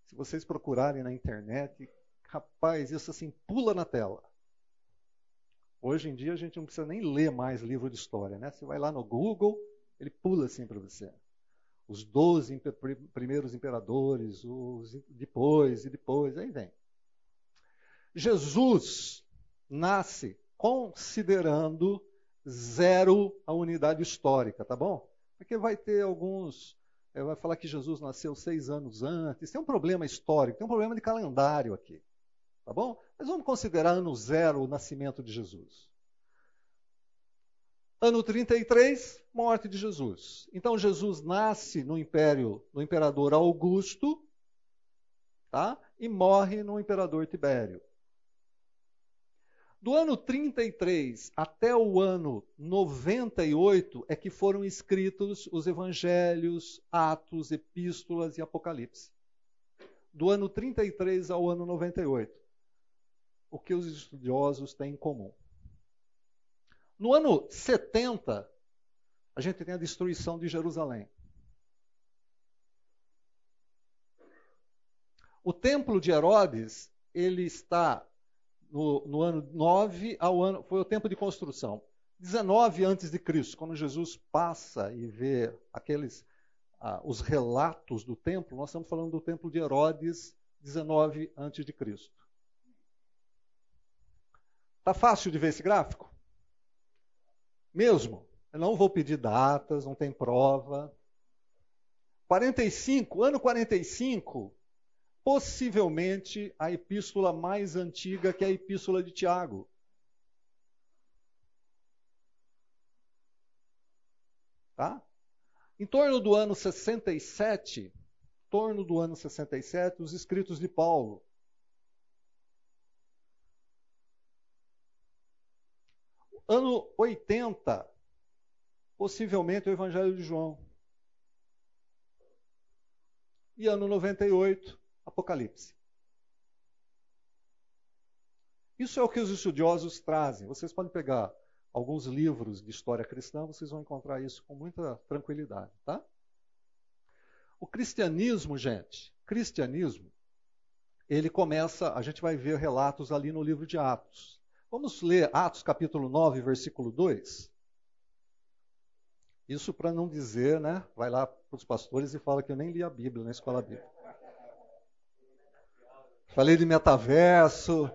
Speaker 1: Se vocês procurarem na internet, rapaz, isso assim pula na tela. Hoje em dia a gente não precisa nem ler mais livro de história, né? Você vai lá no Google, ele pula assim para você. Os 12 primeiros imperadores, os depois e depois, aí vem. Jesus nasce considerando zero a unidade histórica, tá bom? Porque vai ter alguns. Eh, vai falar que Jesus nasceu seis anos antes. Tem um problema histórico, tem um problema de calendário aqui. Tá bom? Mas vamos considerar ano zero o nascimento de Jesus. Ano 33, morte de Jesus. Então Jesus nasce no império, no imperador Augusto, tá? E morre no imperador Tibério. Do ano 33 até o ano 98 é que foram escritos os evangelhos, Atos, Epístolas e Apocalipse. Do ano 33 ao ano 98 o que os estudiosos têm em comum. No ano 70, a gente tem a destruição de Jerusalém. O templo de Herodes, ele está no, no, ano 9 ao ano, foi o tempo de construção. 19 antes de Cristo, quando Jesus passa e vê aqueles ah, os relatos do templo, nós estamos falando do templo de Herodes, 19 antes de Cristo. Tá fácil de ver esse gráfico? Mesmo. Eu não vou pedir datas, não tem prova. 45, ano 45, possivelmente a epístola mais antiga que é a epístola de Tiago. Tá? Em torno do ano 67, em torno do ano 67, os escritos de Paulo. Ano 80, possivelmente o Evangelho de João. E ano 98, Apocalipse. Isso é o que os estudiosos trazem. Vocês podem pegar alguns livros de história cristã, vocês vão encontrar isso com muita tranquilidade, tá? O cristianismo, gente, cristianismo, ele começa, a gente vai ver relatos ali no livro de Atos. Vamos ler Atos capítulo 9, versículo 2. Isso para não dizer, né? Vai lá para os pastores e fala que eu nem li a Bíblia na escola bíblica. Falei de metaverso,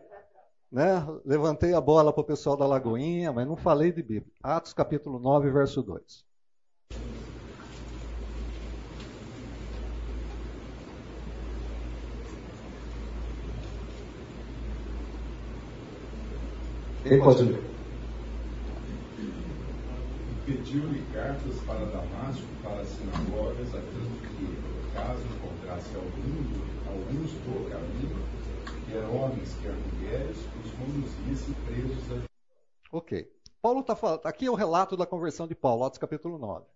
Speaker 1: né? Levantei a bola para o pessoal da Lagoinha, mas não falei de Bíblia. Atos capítulo 9, verso 2. Quem pode?
Speaker 6: Pediu-lhe cartas para Damasco, para as sinagogas, a fim que, caso encontrasse algum, alguns do caminho, quer homens, quer mulheres, os conduzisse presos a.
Speaker 1: Ok. Paulo está falando. Aqui é o relato da conversão de Paulo, Atos capítulo 9.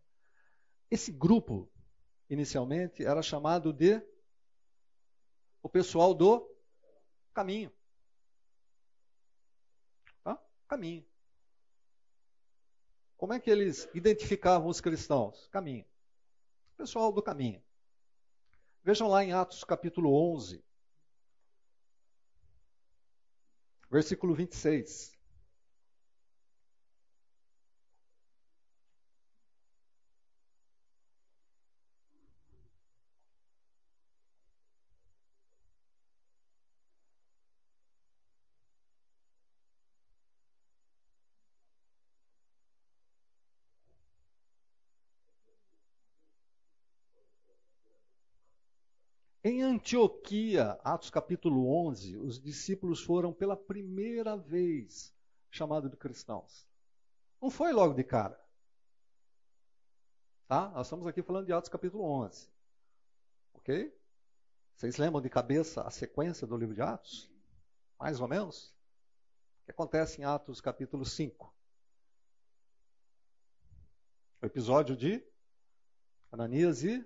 Speaker 1: Esse grupo, inicialmente, era chamado de o pessoal do caminho caminho. Como é que eles identificavam os cristãos? Caminho. Pessoal do caminho. Vejam lá em Atos capítulo 11, versículo 26. Em Antioquia, Atos capítulo 11, os discípulos foram pela primeira vez chamados de cristãos. Não foi logo de cara. Tá? Nós estamos aqui falando de Atos capítulo 11. Ok? Vocês lembram de cabeça a sequência do livro de Atos? Mais ou menos? O que acontece em Atos capítulo 5? O episódio de Ananias e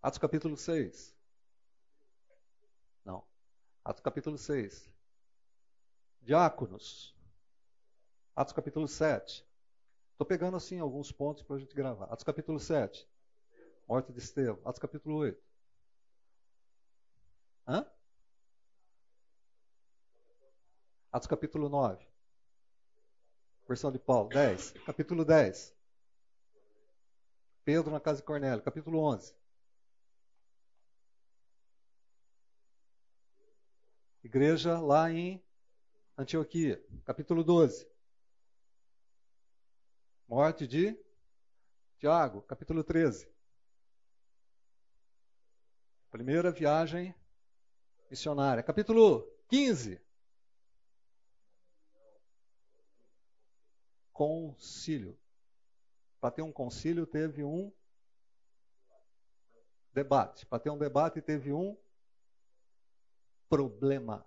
Speaker 1: Atos capítulo 6. Atos capítulo 6. Diáconos. Atos capítulo 7. Estou pegando assim alguns pontos para a gente gravar. Atos capítulo 7. Morte de Estevão. Atos capítulo 8. Hã? Atos capítulo 9. Versão de Paulo. 10. Capítulo 10. Pedro na casa de Cornélio. Capítulo 11. Igreja lá em Antioquia. Capítulo 12. Morte de Tiago. Capítulo 13. Primeira viagem missionária. Capítulo 15. Concílio. Para ter um concílio, teve um debate. Para ter um debate, teve um problema.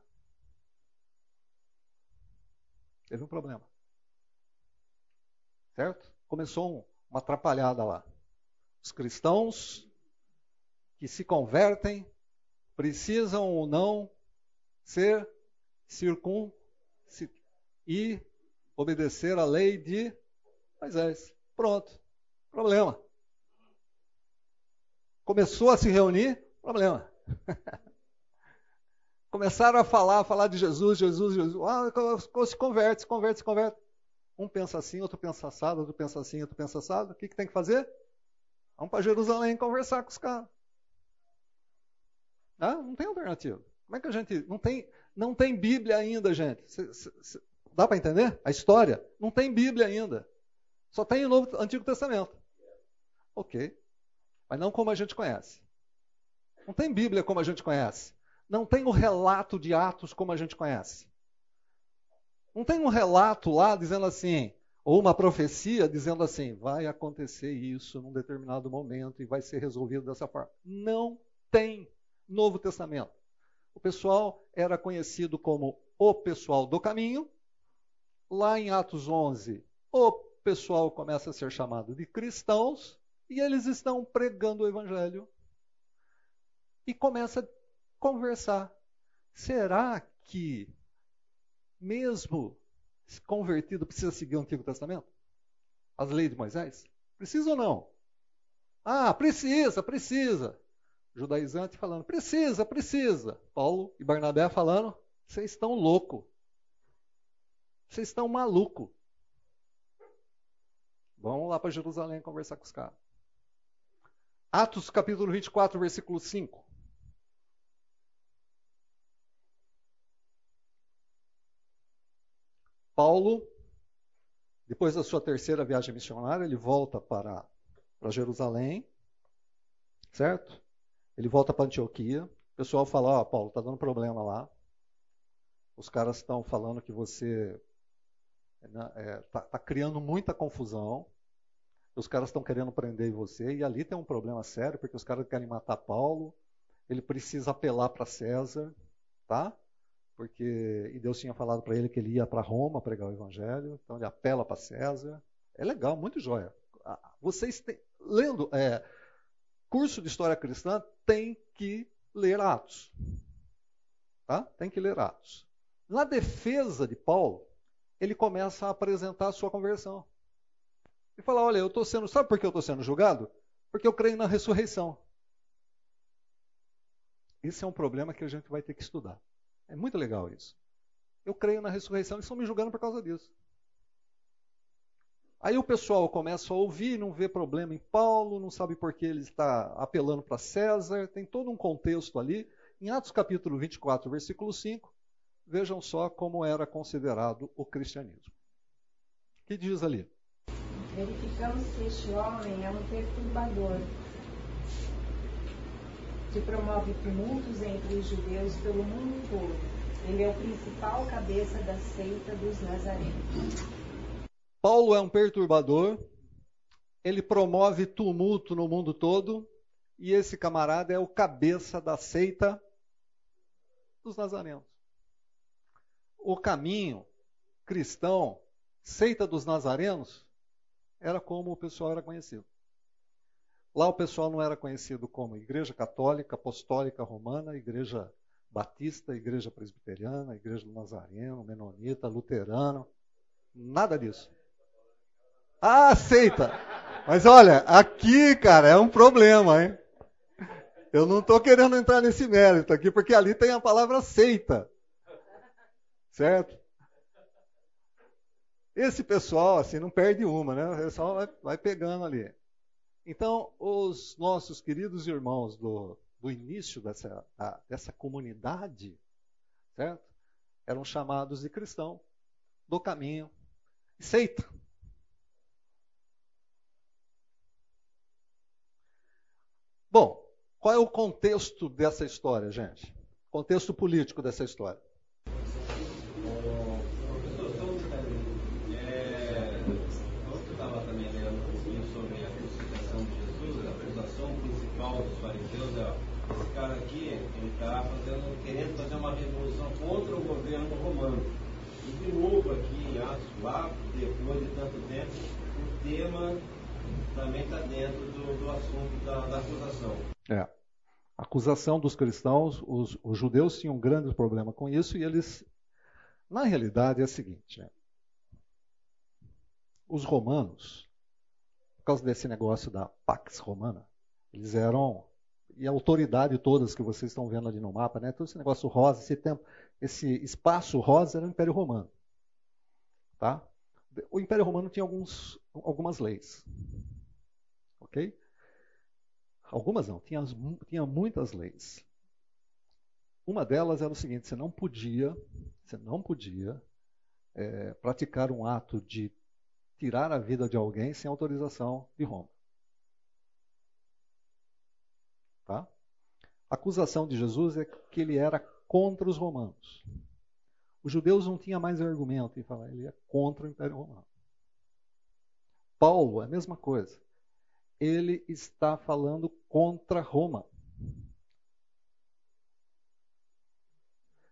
Speaker 1: Teve um problema. Certo? Começou um, uma atrapalhada lá. Os cristãos que se convertem precisam ou não ser circun e obedecer à lei de Moisés. Pronto. Problema. Começou a se reunir, problema. Começaram a falar, a falar de Jesus, Jesus, Jesus. Ah, se converte, se converte, se converte. Um pensa assim, outro pensa assado, outro pensa assim, outro pensa assado. O que, que tem que fazer? Vamos para Jerusalém conversar com os caras. Ah, não tem alternativa. Como é que a gente. Não tem, não tem Bíblia ainda, gente. Cê, dá para entender? A história? Não tem Bíblia ainda. Só tem o Novo, Antigo Testamento. Ok. Mas não como a gente conhece. Não tem Bíblia como a gente conhece. Não tem o relato de Atos como a gente conhece. Não tem um relato lá dizendo assim, ou uma profecia dizendo assim, vai acontecer isso num determinado momento e vai ser resolvido dessa forma. Não tem Novo Testamento. O pessoal era conhecido como o pessoal do caminho. Lá em Atos 11, o pessoal começa a ser chamado de cristãos e eles estão pregando o evangelho. E começa conversar. Será que mesmo convertido precisa seguir o Antigo Testamento? As leis de Moisés? Precisa ou não? Ah, precisa, precisa. Judaizante falando, precisa, precisa. Paulo e Barnabé falando, vocês estão louco. Vocês estão maluco. Vamos lá para Jerusalém conversar com os caras. Atos capítulo 24, versículo 5. Paulo, depois da sua terceira viagem missionária, ele volta para, para Jerusalém, certo? Ele volta para Antioquia. O pessoal fala: Ó, oh, Paulo, está dando problema lá. Os caras estão falando que você está é, tá, tá criando muita confusão. Os caras estão querendo prender você. E ali tem um problema sério, porque os caras querem matar Paulo. Ele precisa apelar para César, tá? Porque e Deus tinha falado para ele que ele ia para Roma pregar o evangelho, então ele apela para César. É legal, muito joia. Ah, vocês têm, lendo é, curso de história cristã, tem que ler Atos. Tá? Tem que ler Atos. Na defesa de Paulo, ele começa a apresentar a sua conversão. E fala: Olha, eu estou sendo. Sabe por que eu estou sendo julgado? Porque eu creio na ressurreição. Esse é um problema que a gente vai ter que estudar. É muito legal isso. Eu creio na ressurreição, eles estão me julgando por causa disso. Aí o pessoal começa a ouvir, não vê problema em Paulo, não sabe por que ele está apelando para César, tem todo um contexto ali. Em Atos capítulo 24, versículo 5, vejam só como era considerado o cristianismo. O que diz ali?
Speaker 10: Verificamos que este homem é um perturbador que promove tumultos entre os judeus pelo mundo todo. Ele é o principal cabeça da seita dos nazarenos.
Speaker 1: Paulo é um perturbador, ele promove tumulto no mundo todo, e esse camarada é o cabeça da seita dos nazarenos. O caminho cristão, seita dos nazarenos, era como o pessoal era conhecido. Lá o pessoal não era conhecido como Igreja Católica, Apostólica Romana, Igreja Batista, Igreja Presbiteriana, Igreja do Nazareno, Menonita, Luterano. Nada disso. Ah, aceita! Mas olha, aqui, cara, é um problema, hein? Eu não estou querendo entrar nesse mérito aqui, porque ali tem a palavra seita. Certo? Esse pessoal, assim, não perde uma, né? O pessoal vai, vai pegando ali. Então, os nossos queridos irmãos do, do início dessa, dessa comunidade, certo? Eram chamados de cristão do caminho seita. Bom, qual é o contexto dessa história, gente? Contexto político dessa história.
Speaker 5: Está querendo fazer uma revolução contra o governo romano. E de novo aqui em Atos 4, depois de tanto tempo, o tema também está dentro do, do assunto da, da, acusação.
Speaker 1: É. Acusação dos cristãos, os, os, judeus tinham um grande problema com isso e eles. Na realidade é o seguinte: né? os romanos, por causa desse negócio da Pax Romana, eles eram e a autoridade todas que vocês estão vendo ali no mapa, né? Todo esse negócio rosa, esse tempo, esse espaço rosa era o Império Romano, tá? O Império Romano tinha alguns, algumas leis, ok? Algumas não, tinha, tinha muitas leis. Uma delas era o seguinte: você não podia, você não podia é, praticar um ato de tirar a vida de alguém sem autorização de Roma. Tá? A acusação de Jesus é que ele era contra os romanos. Os judeus não tinham mais argumento em falar, ele é contra o Império Romano. Paulo, é a mesma coisa. Ele está falando contra Roma.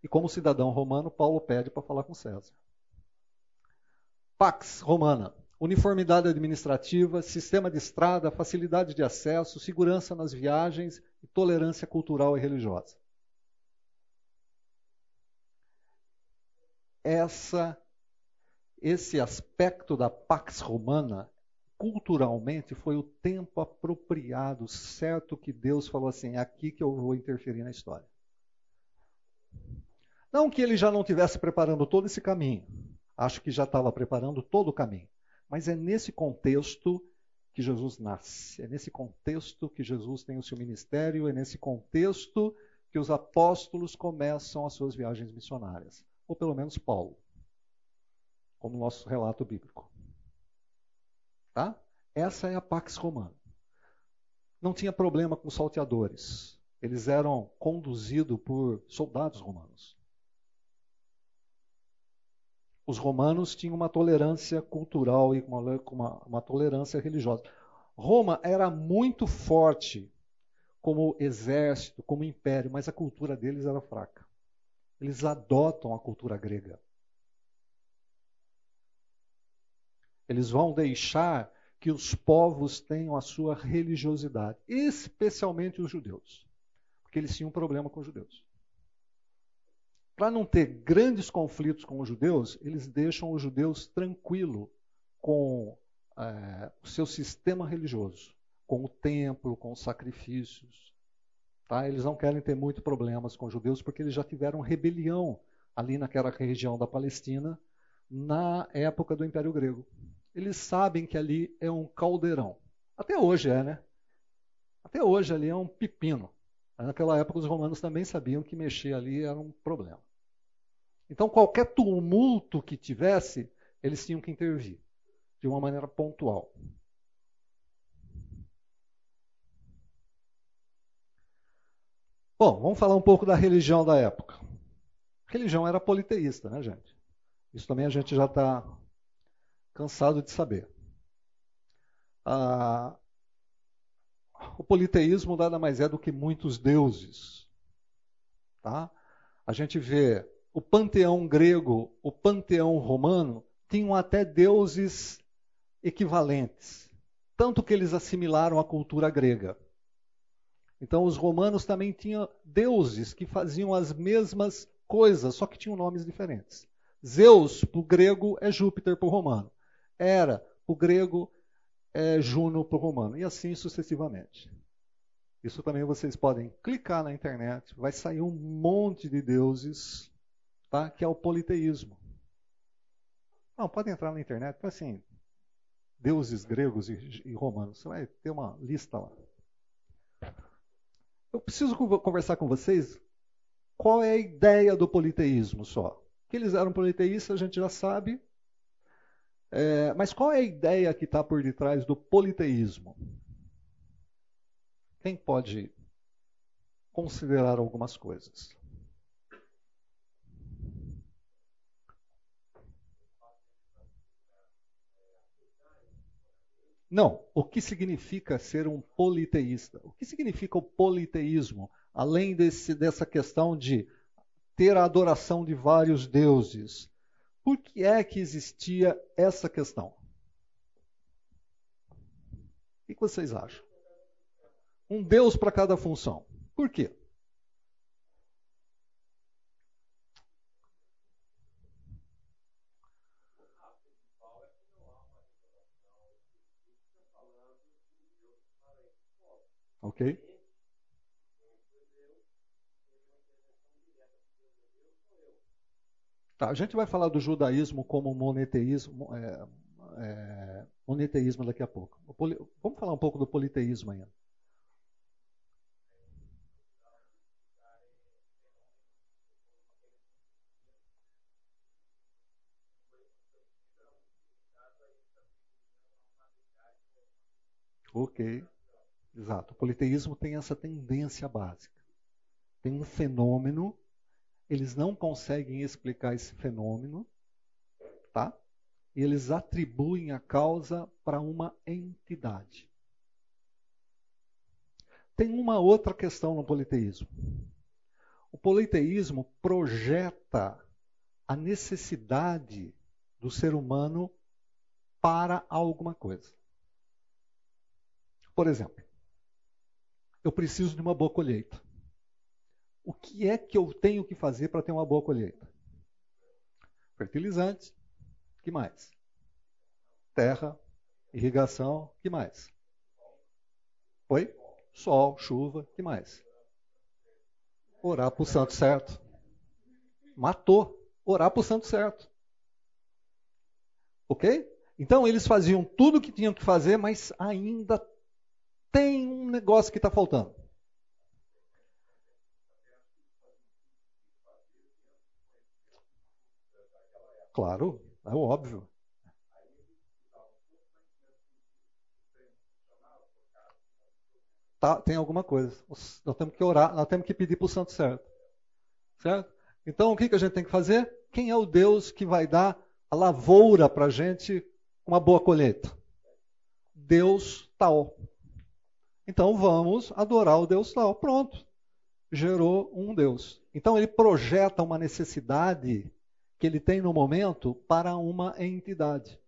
Speaker 1: E como cidadão romano, Paulo pede para falar com César. Pax Romana uniformidade administrativa, sistema de estrada, facilidade de acesso, segurança nas viagens tolerância cultural e religiosa. Essa, esse aspecto da Pax Romana, culturalmente, foi o tempo apropriado, certo que Deus falou assim: é aqui que eu vou interferir na história. Não que ele já não estivesse preparando todo esse caminho. Acho que já estava preparando todo o caminho. Mas é nesse contexto que Jesus nasce, é nesse contexto que Jesus tem o seu ministério, é nesse contexto que os apóstolos começam as suas viagens missionárias, ou pelo menos Paulo, como nosso relato bíblico. Tá? Essa é a Pax Romana. Não tinha problema com salteadores. Eles eram conduzidos por soldados romanos os romanos tinham uma tolerância cultural e uma, uma, uma tolerância religiosa. Roma era muito forte como exército, como império, mas a cultura deles era fraca. Eles adotam a cultura grega. Eles vão deixar que os povos tenham a sua religiosidade, especialmente os judeus, porque eles tinham um problema com os judeus. Para não ter grandes conflitos com os judeus, eles deixam os judeus tranquilos com é, o seu sistema religioso, com o templo, com os sacrifícios. Tá? Eles não querem ter muito problemas com os judeus porque eles já tiveram rebelião ali naquela região da Palestina na época do Império Grego. Eles sabem que ali é um caldeirão. Até hoje é, né? Até hoje ali é um pepino. Naquela época os romanos também sabiam que mexer ali era um problema. Então, qualquer tumulto que tivesse, eles tinham que intervir de uma maneira pontual. Bom, vamos falar um pouco da religião da época. A religião era politeísta, né, gente? Isso também a gente já está cansado de saber. Ah, o politeísmo nada mais é do que muitos deuses. Tá? A gente vê o panteão grego, o panteão romano, tinham até deuses equivalentes. Tanto que eles assimilaram a cultura grega. Então, os romanos também tinham deuses que faziam as mesmas coisas, só que tinham nomes diferentes. Zeus, para o grego, é Júpiter para o romano. Hera, para o grego, é Juno para o romano. E assim sucessivamente. Isso também vocês podem clicar na internet, vai sair um monte de deuses, tá? que é o politeísmo. Não, pode entrar na internet, assim, deuses gregos e, e romanos. Você vai ter uma lista lá. Eu preciso conversar com vocês qual é a ideia do politeísmo só. Que eles eram politeístas, a gente já sabe. É, mas qual é a ideia que está por detrás do politeísmo? Quem pode considerar algumas coisas? Não. O que significa ser um politeísta? O que significa o politeísmo? Além desse, dessa questão de ter a adoração de vários deuses. Por que é que existia essa questão? O que vocês acham? Um Deus para cada função. Por quê? Ok? Tá, a gente vai falar do judaísmo como monoteísmo, é, é, daqui a pouco. Poli, vamos falar um pouco do politeísmo ainda. Ok. Exato. O politeísmo tem essa tendência básica. Tem um fenômeno, eles não conseguem explicar esse fenômeno, tá? E eles atribuem a causa para uma entidade. Tem uma outra questão no politeísmo. O politeísmo projeta a necessidade do ser humano para alguma coisa. Por exemplo, eu preciso de uma boa colheita. O que é que eu tenho que fazer para ter uma boa colheita? Fertilizantes. que mais? Terra, irrigação, que mais? Oi? Sol, chuva, que mais? Orar para o santo certo. Matou. Orar para o santo certo. Ok? Então eles faziam tudo o que tinham que fazer, mas ainda tem um negócio que está faltando. Claro, é óbvio. Tá, tem alguma coisa. Nós temos que orar, nós temos que pedir para o santo certo. Certo? Então, o que, que a gente tem que fazer? Quem é o Deus que vai dar a lavoura para a gente uma boa colheita? Deus tal. Então vamos adorar o Deus tal. Pronto. Gerou um Deus. Então ele projeta uma necessidade que ele tem no momento para uma entidade.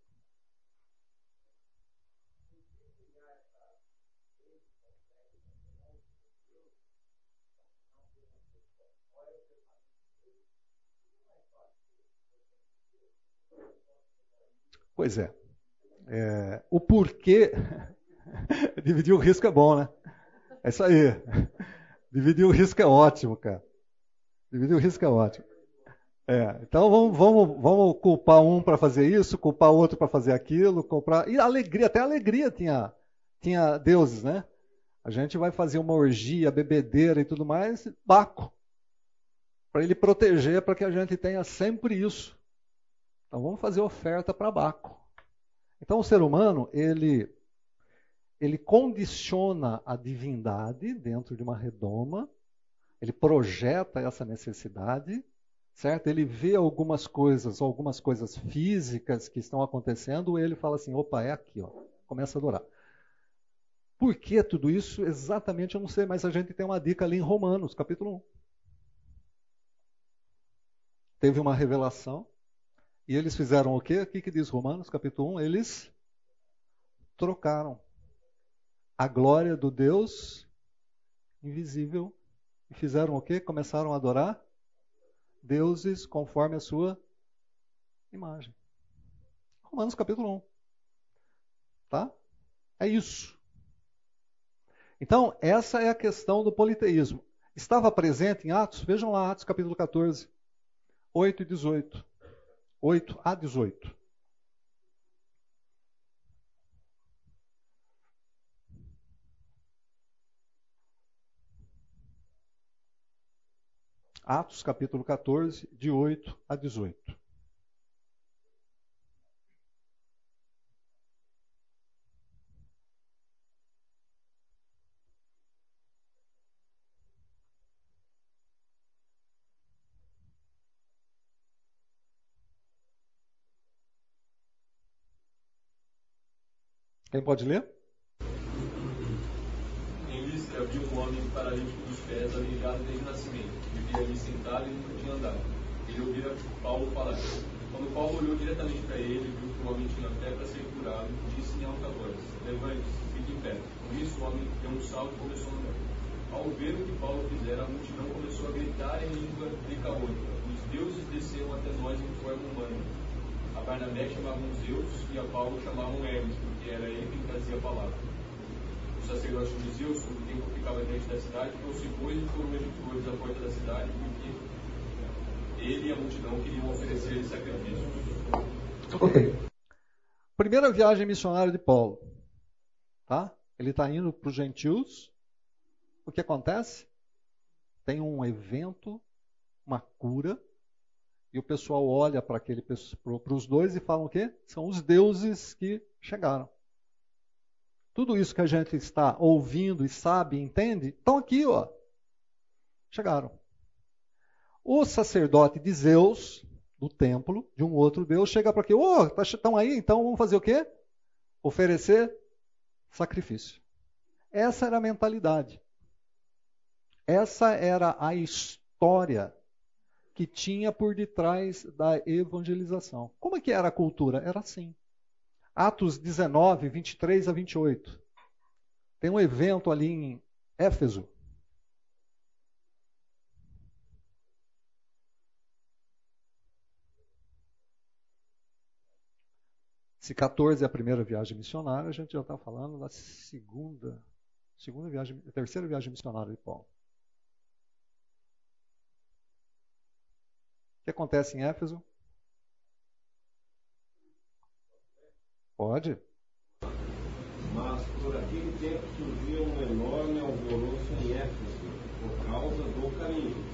Speaker 1: Pois é. é o porquê Dividir o risco é bom, né? É isso aí. Dividir o risco é ótimo, cara. Dividir o risco é ótimo. É, então vamos, vamos, vamos culpar um para fazer isso, culpar outro para fazer aquilo, comprar. E alegria, até alegria tinha, tinha deuses, né? A gente vai fazer uma orgia, bebedeira e tudo mais, Baco. Para ele proteger, para que a gente tenha sempre isso. Então vamos fazer oferta para Baco. Então o ser humano, ele ele condiciona a divindade dentro de uma redoma, ele projeta essa necessidade, certo? Ele vê algumas coisas, algumas coisas físicas que estão acontecendo, e ele fala assim: opa, é aqui, ó. começa a adorar. Por que tudo isso? Exatamente eu não sei, mas a gente tem uma dica ali em Romanos, capítulo 1. Teve uma revelação, e eles fizeram o quê? O que, que diz Romanos, capítulo 1? Eles trocaram a glória do Deus invisível. E fizeram o quê? Começaram a adorar deuses conforme a sua imagem. Romanos capítulo 1. Tá? É isso. Então, essa é a questão do politeísmo. Estava presente em Atos, vejam lá, Atos capítulo 14, 8 e 18. 8 a 18. Atos capítulo 14, de 8 a 18. Quem pode ler?
Speaker 11: Em Listra havia um homem paralítico dos pés, aleijado desde o nascimento. Vivia ali sentado e nunca tinha andado. Ele ouvira Paulo falar. Quando Paulo olhou diretamente para ele, viu que o homem tinha fé para ser curado, disse em alta voz: Levante-se, fique em pé. Com isso, o homem deu um salto e começou a andar. Ao ver o que Paulo fizera, a multidão começou a gritar em língua decaônica: Os deuses desceram até nós em forma humana. A Barnabé chamavam Zeus e a Paulo chamavam Hermes, porque era ele quem trazia a palavra. O sacerdote Zeus, todo o tempo ficava diante da cidade, trouxe bois e coroas de flores à porta da cidade, porque ele e a multidão queriam oferecer sacrifícios.
Speaker 1: Ok. Primeira viagem missionária de Paulo. Tá? Ele está indo para os gentios. O que acontece? Tem um evento, uma cura, e o pessoal olha para os dois e falam o quê? São os deuses que chegaram. Tudo isso que a gente está ouvindo e sabe entende, estão aqui, ó. Chegaram. O sacerdote de Zeus, do templo, de um outro deus, chega para aqui, ô, oh, estão aí, então vamos fazer o quê? Oferecer sacrifício. Essa era a mentalidade. Essa era a história que tinha por detrás da evangelização. Como é que era a cultura? Era assim. Atos 19, 23 a 28. Tem um evento ali em Éfeso. Se 14 é a primeira viagem missionária, a gente já está falando da segunda, segunda viagem, terceira viagem missionária de Paulo. O que acontece em Éfeso? Pode.
Speaker 5: Mas por aquele tempo surgiu um enorme alvoroço em Éfeso, por causa do caminho.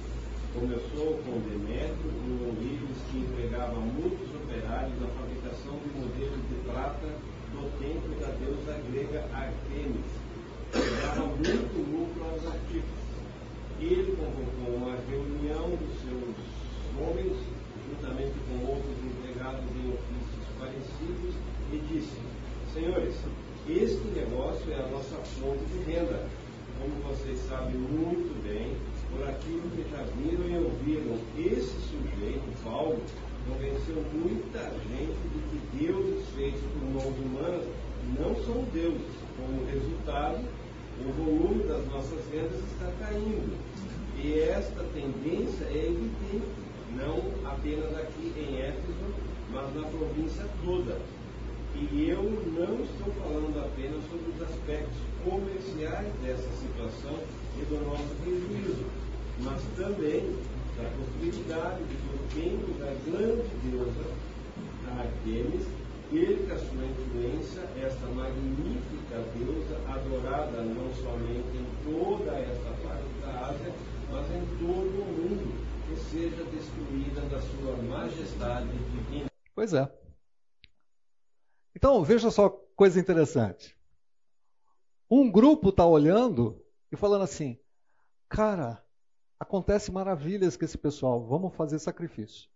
Speaker 5: Começou com Demétrio, um líder que empregava muitos operários na fabricação de modelos de prata do templo da deusa grega Artemis, dava muito lucro aos artífices. Ele convocou uma reunião dos seus homens, juntamente com outros empregados em ofícios parecidos, e disse: Senhores, este negócio é a nossa fonte de renda. Como vocês sabem muito bem, por aquilo que já viram e ouviram, esse sujeito, Paulo, convenceu muita gente de que deuses feitos por mãos humanas não são deuses. Como resultado, o volume das nossas vendas está caindo. E esta tendência é evidente não apenas aqui em Éfeso, mas na província toda. E eu não estou falando apenas sobre os aspectos comerciais dessa situação e do nosso prejuízo, mas também da possibilidade de que o templo da grande deusa, Artemis, perca sua influência, esta magnífica deusa adorada não somente em toda esta parte da Ásia, mas em todo o mundo que seja destruída da sua majestade divina.
Speaker 1: Pois é. Então, veja só coisa interessante. Um grupo está olhando e falando assim: cara, acontece maravilhas com esse pessoal, vamos fazer sacrifício.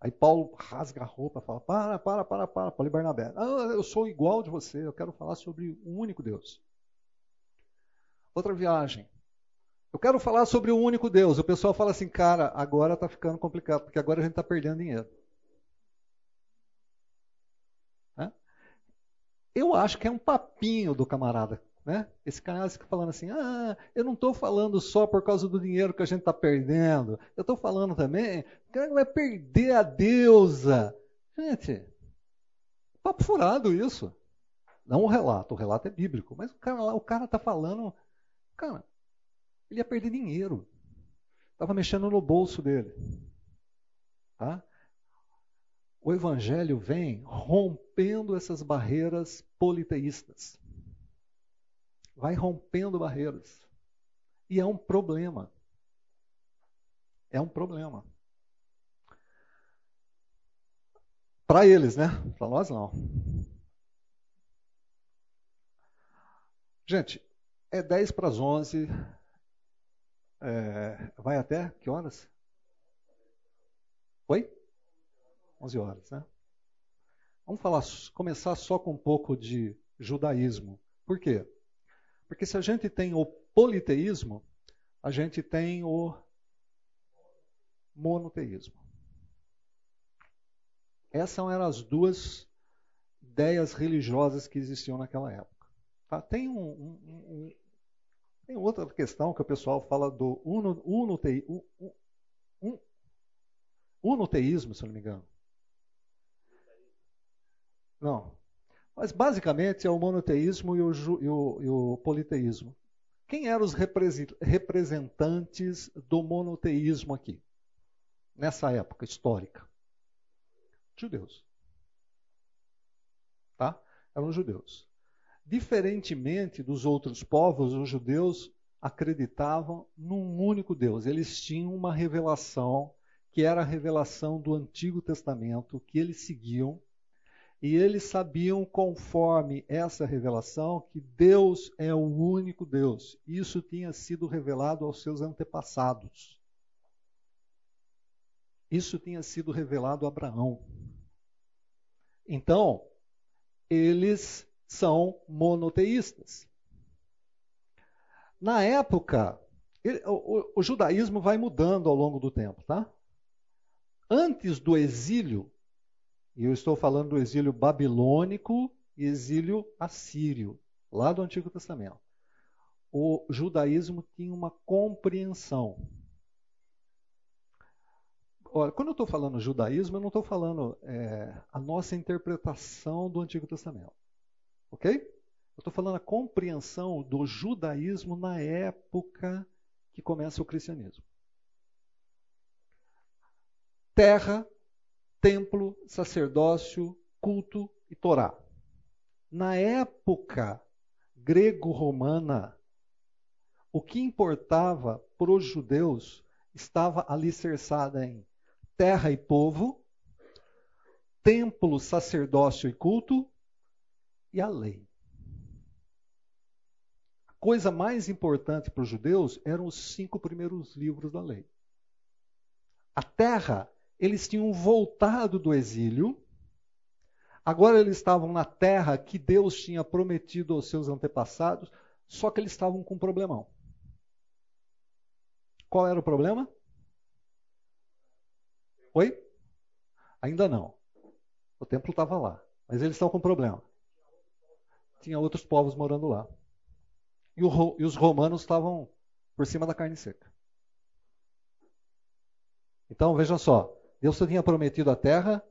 Speaker 1: Aí Paulo rasga a roupa e fala: para, para, para, para, Paulo e Barnabé. Ah, eu sou igual de você, eu quero falar sobre um único Deus. Outra viagem. Eu quero falar sobre o único Deus. O pessoal fala assim, cara, agora está ficando complicado, porque agora a gente está perdendo dinheiro. Eu acho que é um papinho do camarada né? Esse canal fica falando assim: ah, eu não estou falando só por causa do dinheiro que a gente está perdendo. Eu estou falando também que cara vai perder a deusa. Gente, papo furado isso. Não o relato, o relato é bíblico. Mas o cara lá, o cara está falando. Cara, ele ia perder dinheiro. Estava mexendo no bolso dele. Tá? O evangelho vem rompendo essas barreiras politeístas. Vai rompendo barreiras. E é um problema. É um problema. Para eles, né? Para nós não. Gente, é 10 para as 11. É, vai até que horas? Oi? 11 horas, né? Vamos falar, começar só com um pouco de judaísmo. Por quê? Porque se a gente tem o politeísmo, a gente tem o monoteísmo. Essas eram as duas ideias religiosas que existiam naquela época. Tá? Tem, um, um, um, tem outra questão que o pessoal fala do uno, unoteísmo, se não me engano. Não. Mas basicamente é o monoteísmo e o, e o, e o politeísmo. Quem eram os representantes do monoteísmo aqui? Nessa época histórica? Judeus. Tá? Eram judeus. Diferentemente dos outros povos, os judeus acreditavam num único Deus. Eles tinham uma revelação que era a revelação do Antigo Testamento, que eles seguiam e eles sabiam, conforme essa revelação, que Deus é o único Deus. Isso tinha sido revelado aos seus antepassados. Isso tinha sido revelado a Abraão. Então, eles são monoteístas. Na época, ele, o, o, judaísmo vai mudando ao longo do tempo, tá? Antes do exílio, e eu estou falando do exílio babilônico e exílio assírio, lá do Antigo Testamento. O judaísmo tinha uma compreensão. Olha, quando eu estou falando judaísmo, eu não estou falando é, a nossa interpretação do Antigo Testamento. Ok? Eu estou falando a compreensão do judaísmo na época que começa o cristianismo. Terra templo, sacerdócio, culto e Torá. Na época grego-romana, o que importava para os judeus estava alicerçada em terra e povo, templo, sacerdócio e culto e a lei. A coisa mais importante para os judeus eram os cinco primeiros livros da lei. A terra eles tinham voltado do exílio, agora eles estavam na terra que Deus tinha prometido aos seus antepassados, só que eles estavam com um problemão. Qual era o problema? Oi? Ainda não. O templo estava lá, mas eles estão com um problema. Tinha outros povos morando lá. E, o, e os romanos estavam por cima da carne seca. Então vejam só, Deus tinha prometido a terra,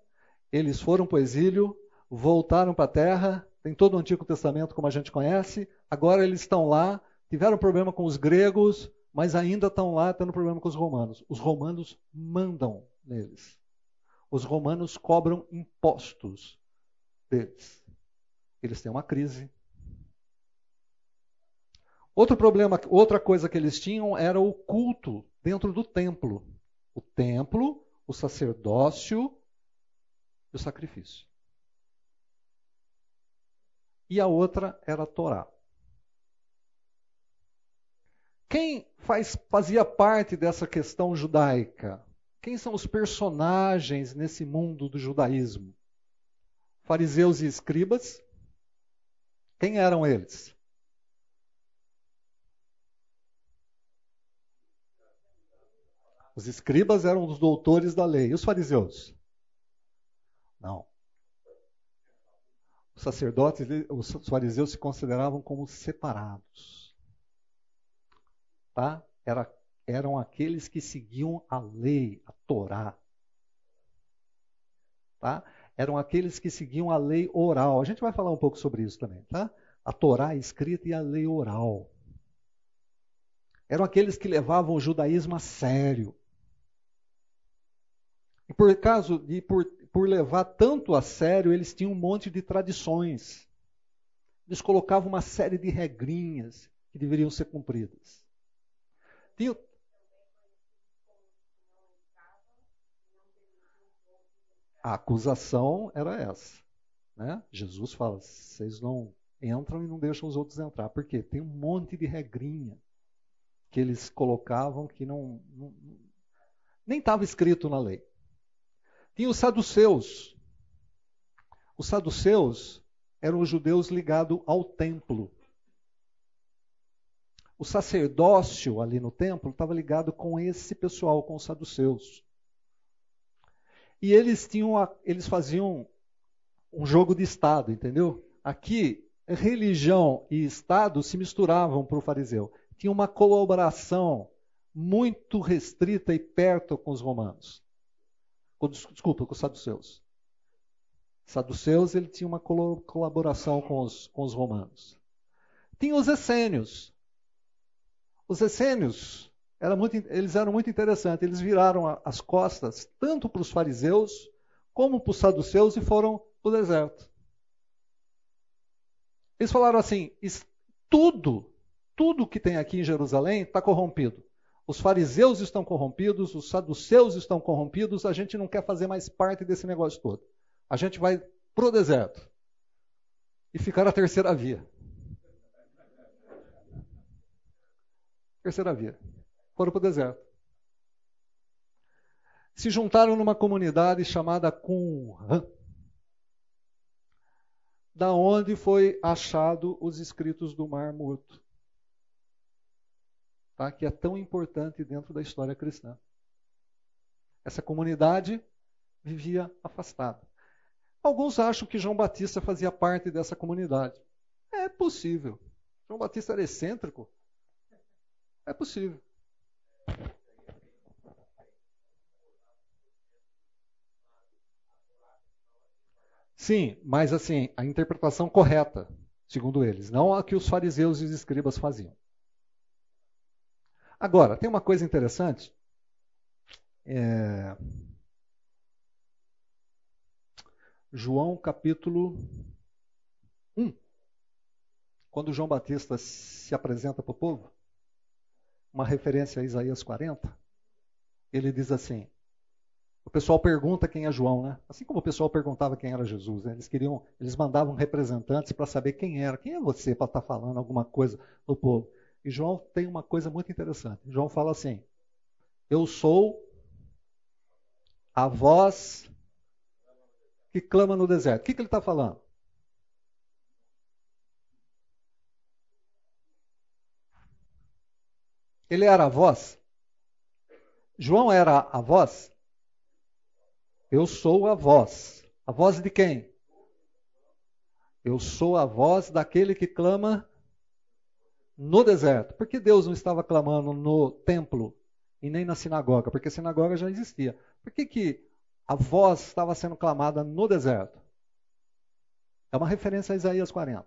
Speaker 1: eles foram para o exílio, voltaram para a terra, tem todo o Antigo Testamento como a gente conhece, agora eles estão lá, tiveram problema com os gregos, mas ainda estão lá tendo problema com os romanos. Os romanos mandam neles. Os romanos cobram impostos deles. Eles têm uma crise. Outro problema, outra coisa que eles tinham era o culto dentro do templo. O templo o sacerdócio e o sacrifício. E a outra era a Torá. Quem faz, fazia parte dessa questão judaica? Quem são os personagens nesse mundo do judaísmo? Fariseus e escribas? Quem eram eles? Os escribas eram os doutores da lei. E os fariseus? Não. Os sacerdotes, os fariseus se consideravam como separados. Tá? Era, eram aqueles que seguiam a lei, a Torá. Tá? Eram aqueles que seguiam a lei oral. A gente vai falar um pouco sobre isso também, tá? A Torá escrita e a lei oral. Eram aqueles que levavam o judaísmo a sério. E por causa de por, por levar tanto a sério, eles tinham um monte de tradições. Eles colocavam uma série de regrinhas que deveriam ser cumpridas. Tinha... A acusação era essa. Né? Jesus fala: vocês não entram e não deixam os outros entrar. Por quê? Tem um monte de regrinha que eles colocavam que não, não nem estava escrito na lei. Tinha os saduceus. Os saduceus eram os judeus ligados ao templo. O sacerdócio ali no templo estava ligado com esse pessoal, com os saduceus. E eles tinham, eles faziam um jogo de estado, entendeu? Aqui religião e estado se misturavam para o fariseu. Tinha uma colaboração muito restrita e perto com os romanos desculpa, com os saduceus. Saduceus ele tinha uma colaboração com os, com os romanos. Tinha os essênios. Os essênios era muito, eles eram muito interessantes. Eles viraram as costas tanto para os fariseus como para os saduceus e foram para o deserto. Eles falaram assim: tudo, tudo que tem aqui em Jerusalém está corrompido. Os fariseus estão corrompidos, os saduceus estão corrompidos, a gente não quer fazer mais parte desse negócio todo. A gente vai para o deserto e ficar a terceira via. Terceira via. Foram para o deserto. Se juntaram numa comunidade chamada Qumran, da onde foi achado os escritos do Mar Morto tá? que é tão importante dentro da história cristã. Essa comunidade vivia afastada. Alguns acham que João Batista fazia parte dessa comunidade. É possível. João Batista era excêntrico? É possível. Sim, mas assim, a interpretação correta, segundo eles, não a que os fariseus e os escribas faziam. Agora, tem uma coisa interessante. É... João capítulo 1. Quando João Batista se apresenta para o povo, uma referência a Isaías 40, ele diz assim: o pessoal pergunta quem é João, né? Assim como o pessoal perguntava quem era Jesus, né? eles queriam, eles mandavam representantes para saber quem era, quem é você para estar tá falando alguma coisa no povo. E João tem uma coisa muito interessante. João fala assim: Eu sou a voz que clama no deserto. O que, que ele está falando? Ele era a voz? João era a voz? Eu sou a voz. A voz de quem? Eu sou a voz daquele que clama no deserto. Por que Deus não estava clamando no templo e nem na sinagoga? Porque a sinagoga já existia. Por que, que a voz estava sendo clamada no deserto? É uma referência a Isaías 40.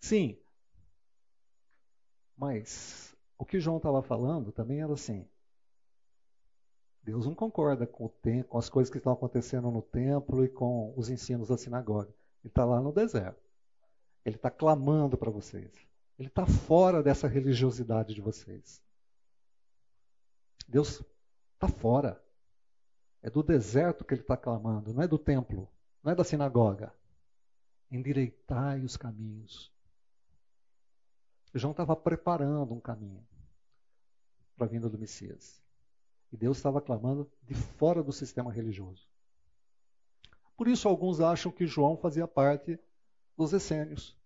Speaker 1: Sim. Mas o que João estava falando também era assim. Deus não concorda com, tempo, com as coisas que estão acontecendo no templo e com os ensinos da sinagoga. Ele está lá no deserto. Ele está clamando para vocês. Ele está fora dessa religiosidade de vocês. Deus está fora. É do deserto que ele está clamando, não é do templo, não é da sinagoga. Endireitai os caminhos. João estava preparando um caminho para a vinda do Messias. E Deus estava clamando de fora do sistema religioso. Por isso, alguns acham que João fazia parte dos essênios.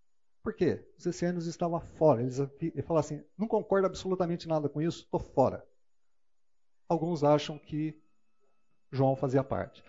Speaker 1: Por quê? Os essênios estavam fora. Eles, ele fala assim: não concordo absolutamente nada com isso, estou fora. Alguns acham que João fazia parte.